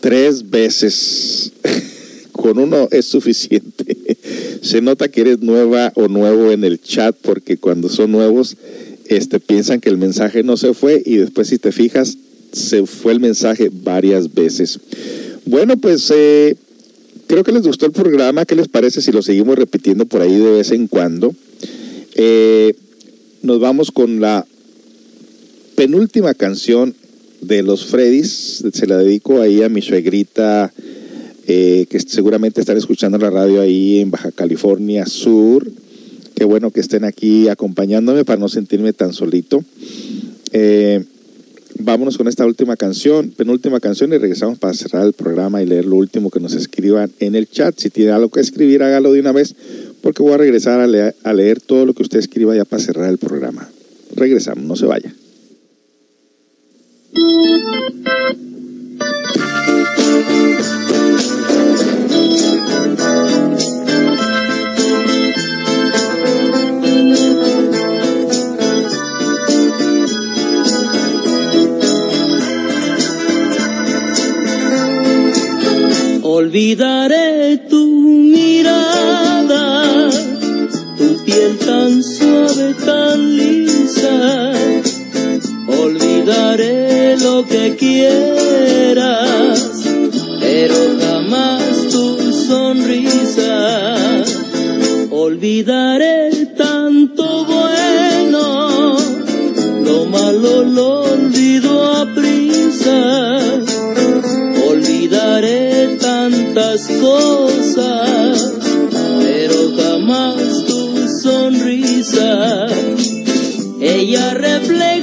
tres veces. Con uno es suficiente. Se nota que eres nueva o nuevo en el chat porque cuando son nuevos este, piensan que el mensaje no se fue y después si te fijas se fue el mensaje varias veces. Bueno, pues eh, creo que les gustó el programa. ¿Qué les parece si lo seguimos repitiendo por ahí de vez en cuando? Eh, nos vamos con la penúltima canción de los Freddys. Se la dedico ahí a mi suegrita, eh, que seguramente están escuchando la radio ahí en Baja California Sur. Qué bueno que estén aquí acompañándome para no sentirme tan solito. Eh, vámonos con esta última canción, penúltima canción, y regresamos para cerrar el programa y leer lo último que nos escriban en el chat. Si tiene algo que escribir, hágalo de una vez, porque voy a regresar a leer, a leer todo lo que usted escriba ya para cerrar el programa. Regresamos, no se vaya. Olvidaré tu mirada, tu piel tan suave, tan lisa. Olvidaré lo que quieras, sonrisa. Olvidaré tanto bueno, lo malo lo olvido a prisa olvidaré tantas cosas, pero jamás tu sonrisa. Ella refleja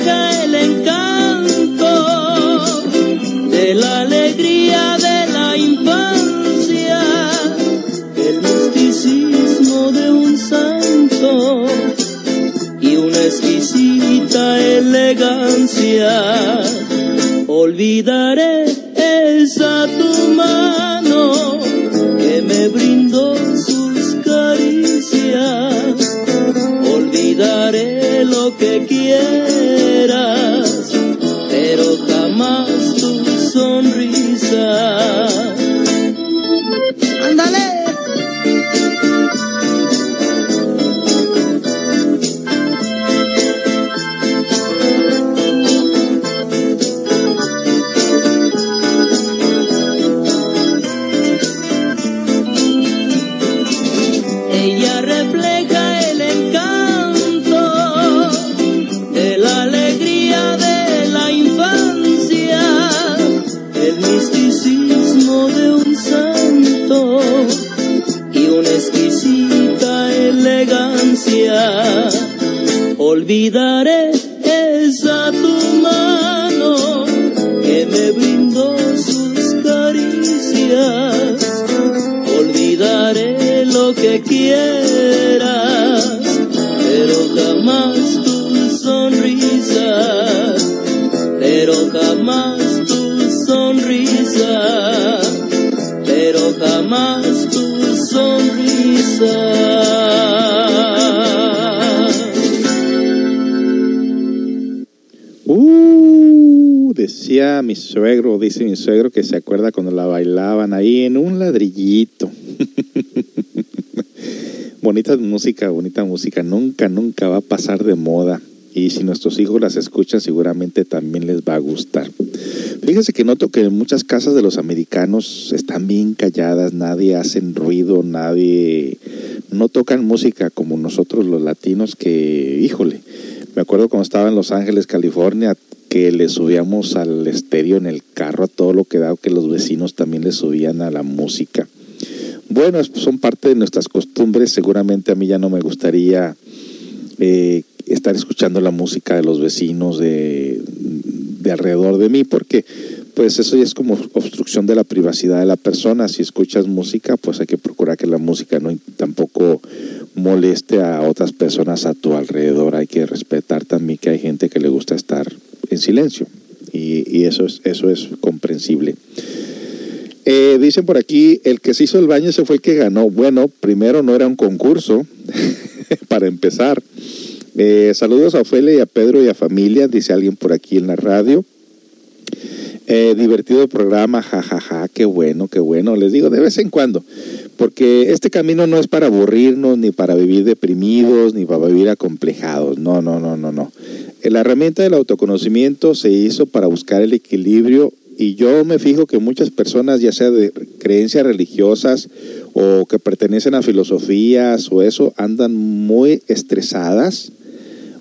elegancia. Olvidaré mi suegro, dice mi suegro que se acuerda cuando la bailaban ahí en un ladrillito. bonita música, bonita música, nunca, nunca va a pasar de moda. Y si nuestros hijos las escuchan, seguramente también les va a gustar. Fíjense que noto que en muchas casas de los americanos están bien calladas, nadie hacen ruido, nadie no tocan música como nosotros los latinos que, híjole, me acuerdo cuando estaba en Los Ángeles, California, que le subíamos al estéreo en el carro a todo lo que dado que los vecinos también le subían a la música. Bueno, son parte de nuestras costumbres, seguramente a mí ya no me gustaría eh, estar escuchando la música de los vecinos de, de alrededor de mí, porque pues eso ya es como obstrucción de la privacidad de la persona. Si escuchas música, pues hay que procurar que la música no tampoco moleste a otras personas a tu alrededor. Hay que respetar también que hay gente que le gusta estar en silencio y, y eso, es, eso es comprensible. Eh, dicen por aquí, el que se hizo el baño ese fue el que ganó. Bueno, primero no era un concurso, para empezar. Eh, saludos a Ofelia y a Pedro y a familia, dice alguien por aquí en la radio. Eh, divertido programa, jajaja, ja, ja, qué bueno, qué bueno. Les digo de vez en cuando, porque este camino no es para aburrirnos, ni para vivir deprimidos, ni para vivir acomplejados. No, no, no, no, no. La herramienta del autoconocimiento se hizo para buscar el equilibrio y yo me fijo que muchas personas, ya sea de creencias religiosas o que pertenecen a filosofías o eso, andan muy estresadas,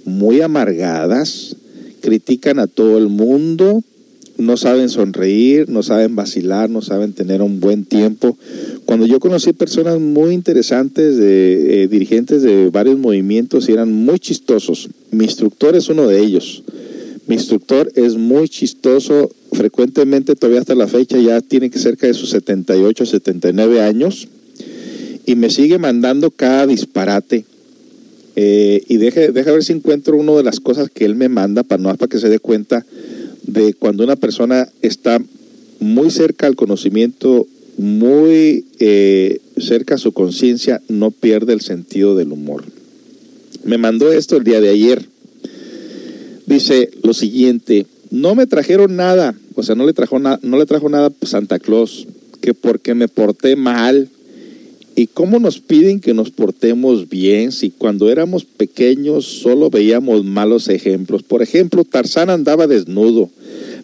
muy amargadas, critican a todo el mundo, no saben sonreír, no saben vacilar, no saben tener un buen tiempo. Cuando yo conocí personas muy interesantes, eh, dirigentes de varios movimientos, y eran muy chistosos. Mi instructor es uno de ellos. Mi instructor es muy chistoso, frecuentemente todavía hasta la fecha ya tiene cerca de sus 78, 79 años y me sigue mandando cada disparate. Eh, y deja, deja ver si encuentro una de las cosas que él me manda para no para que se dé cuenta de cuando una persona está muy cerca al conocimiento, muy eh, cerca a su conciencia, no pierde el sentido del humor. Me mandó esto el día de ayer. Dice lo siguiente, no me trajeron nada, o sea, no le trajo, na no le trajo nada Santa Claus, que porque me porté mal. ¿Y cómo nos piden que nos portemos bien si cuando éramos pequeños solo veíamos malos ejemplos? Por ejemplo, Tarzán andaba desnudo,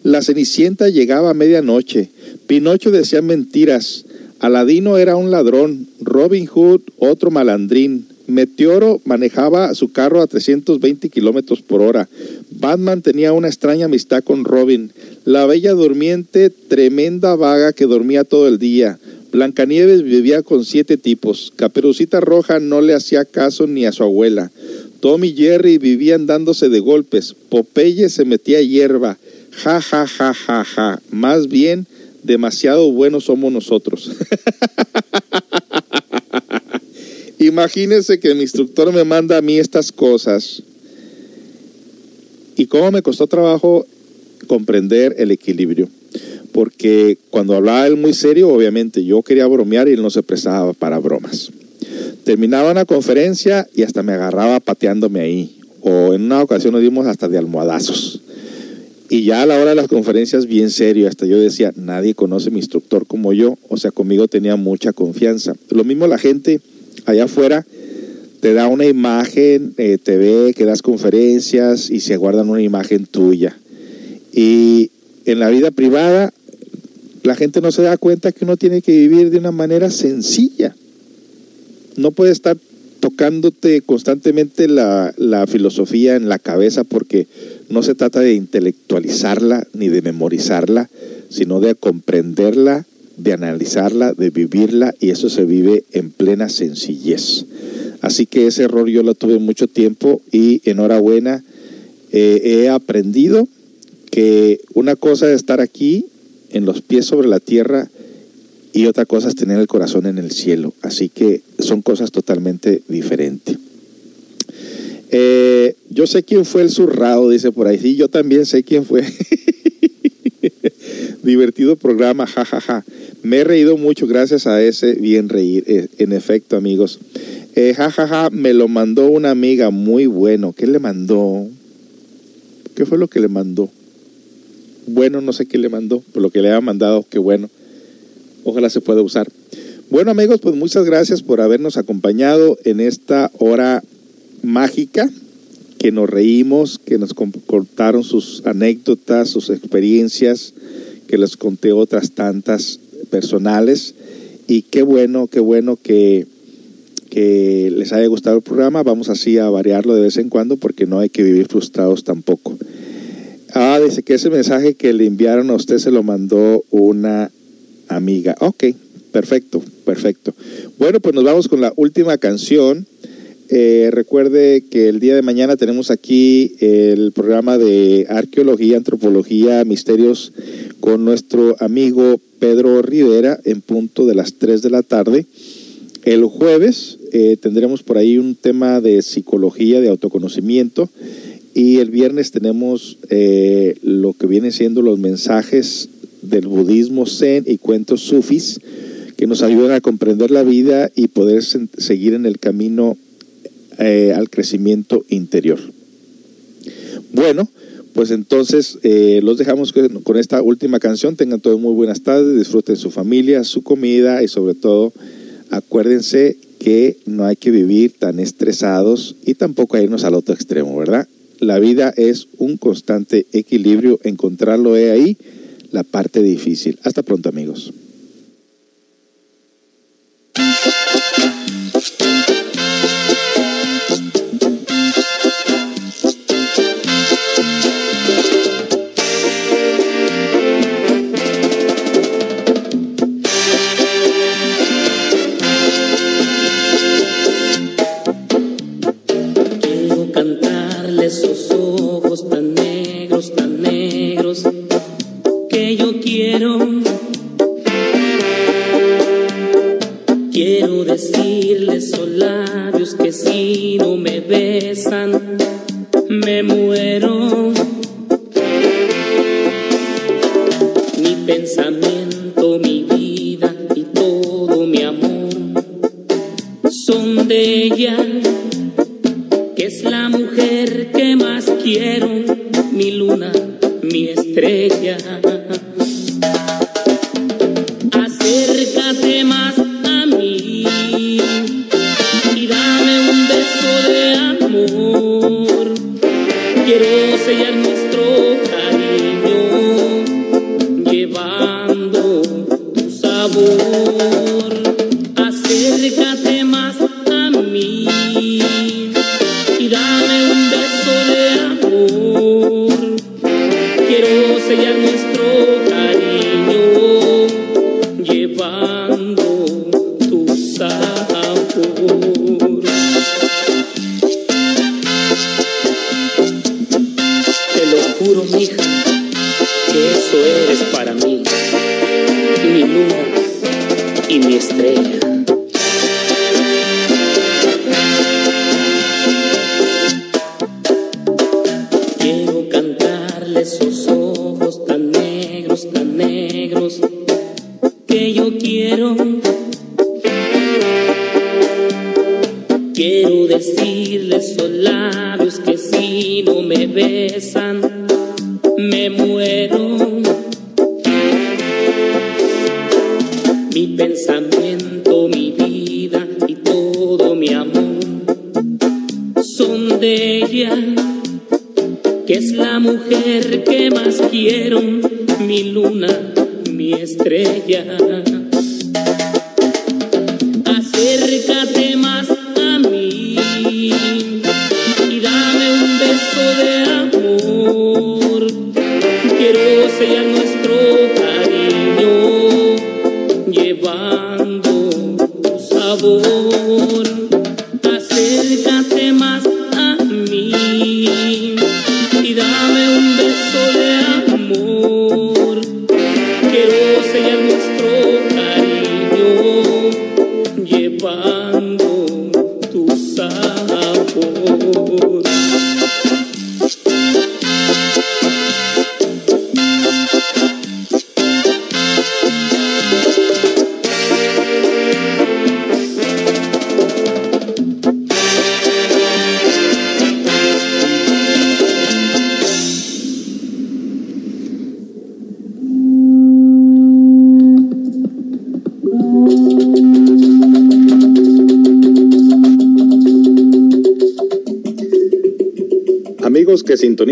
la Cenicienta llegaba a medianoche, Pinocho decía mentiras, Aladino era un ladrón, Robin Hood otro malandrín, Meteoro manejaba su carro a 320 kilómetros por hora. Batman tenía una extraña amistad con Robin. La bella durmiente, tremenda vaga que dormía todo el día. Blancanieves vivía con siete tipos. Caperucita Roja no le hacía caso ni a su abuela. Tom y Jerry vivían dándose de golpes. Popeye se metía hierba. Ja, ja, ja, ja, ja. Más bien, demasiado buenos somos nosotros. Imagínense que mi instructor me manda a mí estas cosas Y cómo me costó trabajo comprender el equilibrio. Porque cuando hablaba él muy serio, obviamente yo quería bromear y él no se prestaba para bromas. Terminaba una conferencia y hasta me agarraba pateándome ahí. O en una ocasión nos dimos hasta de almohadazos. Y ya a la hora de las conferencias, bien serio, hasta yo decía, nadie conoce mi instructor como yo, o sea, conmigo tenía mucha confianza. Lo mismo la gente allá afuera te da una imagen, eh, te ve que das conferencias y se guardan una imagen tuya. Y en la vida privada, la gente no se da cuenta que uno tiene que vivir de una manera sencilla. No puede estar tocándote constantemente la, la filosofía en la cabeza porque no se trata de intelectualizarla ni de memorizarla, sino de comprenderla, de analizarla, de vivirla y eso se vive en plena sencillez. Así que ese error yo lo tuve mucho tiempo y enhorabuena, eh, he aprendido que una cosa es estar aquí en los pies sobre la tierra y otra cosa es tener el corazón en el cielo. Así que son cosas totalmente diferentes. Eh, yo sé quién fue el zurrado, dice por ahí. Sí, yo también sé quién fue. Divertido programa, jajaja. Me he reído mucho gracias a ese bien reír. Eh, en efecto, amigos. Eh, jajaja, me lo mandó una amiga muy bueno. ¿Qué le mandó? ¿Qué fue lo que le mandó? Bueno, no sé qué le mandó, pero lo que le ha mandado, qué bueno. Ojalá se pueda usar. Bueno, amigos, pues muchas gracias por habernos acompañado en esta hora mágica, que nos reímos, que nos contaron sus anécdotas, sus experiencias, que les conté otras tantas personales. Y qué bueno, qué bueno que, que les haya gustado el programa. Vamos así a variarlo de vez en cuando porque no hay que vivir frustrados tampoco. Ah, dice que ese mensaje que le enviaron a usted se lo mandó una amiga. Ok, perfecto, perfecto. Bueno, pues nos vamos con la última canción. Eh, recuerde que el día de mañana tenemos aquí el programa de arqueología, antropología, misterios con nuestro amigo Pedro Rivera en punto de las 3 de la tarde. El jueves eh, tendremos por ahí un tema de psicología, de autoconocimiento. Y el viernes tenemos eh, lo que viene siendo los mensajes del budismo zen y cuentos sufis que nos ayudan a comprender la vida y poder seguir en el camino eh, al crecimiento interior. Bueno, pues entonces eh, los dejamos con esta última canción. Tengan todos muy buenas tardes, disfruten su familia, su comida y sobre todo acuérdense que no hay que vivir tan estresados y tampoco irnos al otro extremo, ¿verdad? La vida es un constante equilibrio, encontrarlo es ahí la parte difícil. Hasta pronto amigos. Quiero decirles esos labios que si no me besan, me muero. Mi pensamiento, mi vida y todo mi amor son de ella, que es la mujer que más quiero, mi luna, mi estrella. amor. Quiero sellar mis labios que si no me besan, me muero. Mi pensamiento, mi vida y todo mi amor son de ella, que es la mujer que más quiero, mi luna, mi estrella. Quiero sellar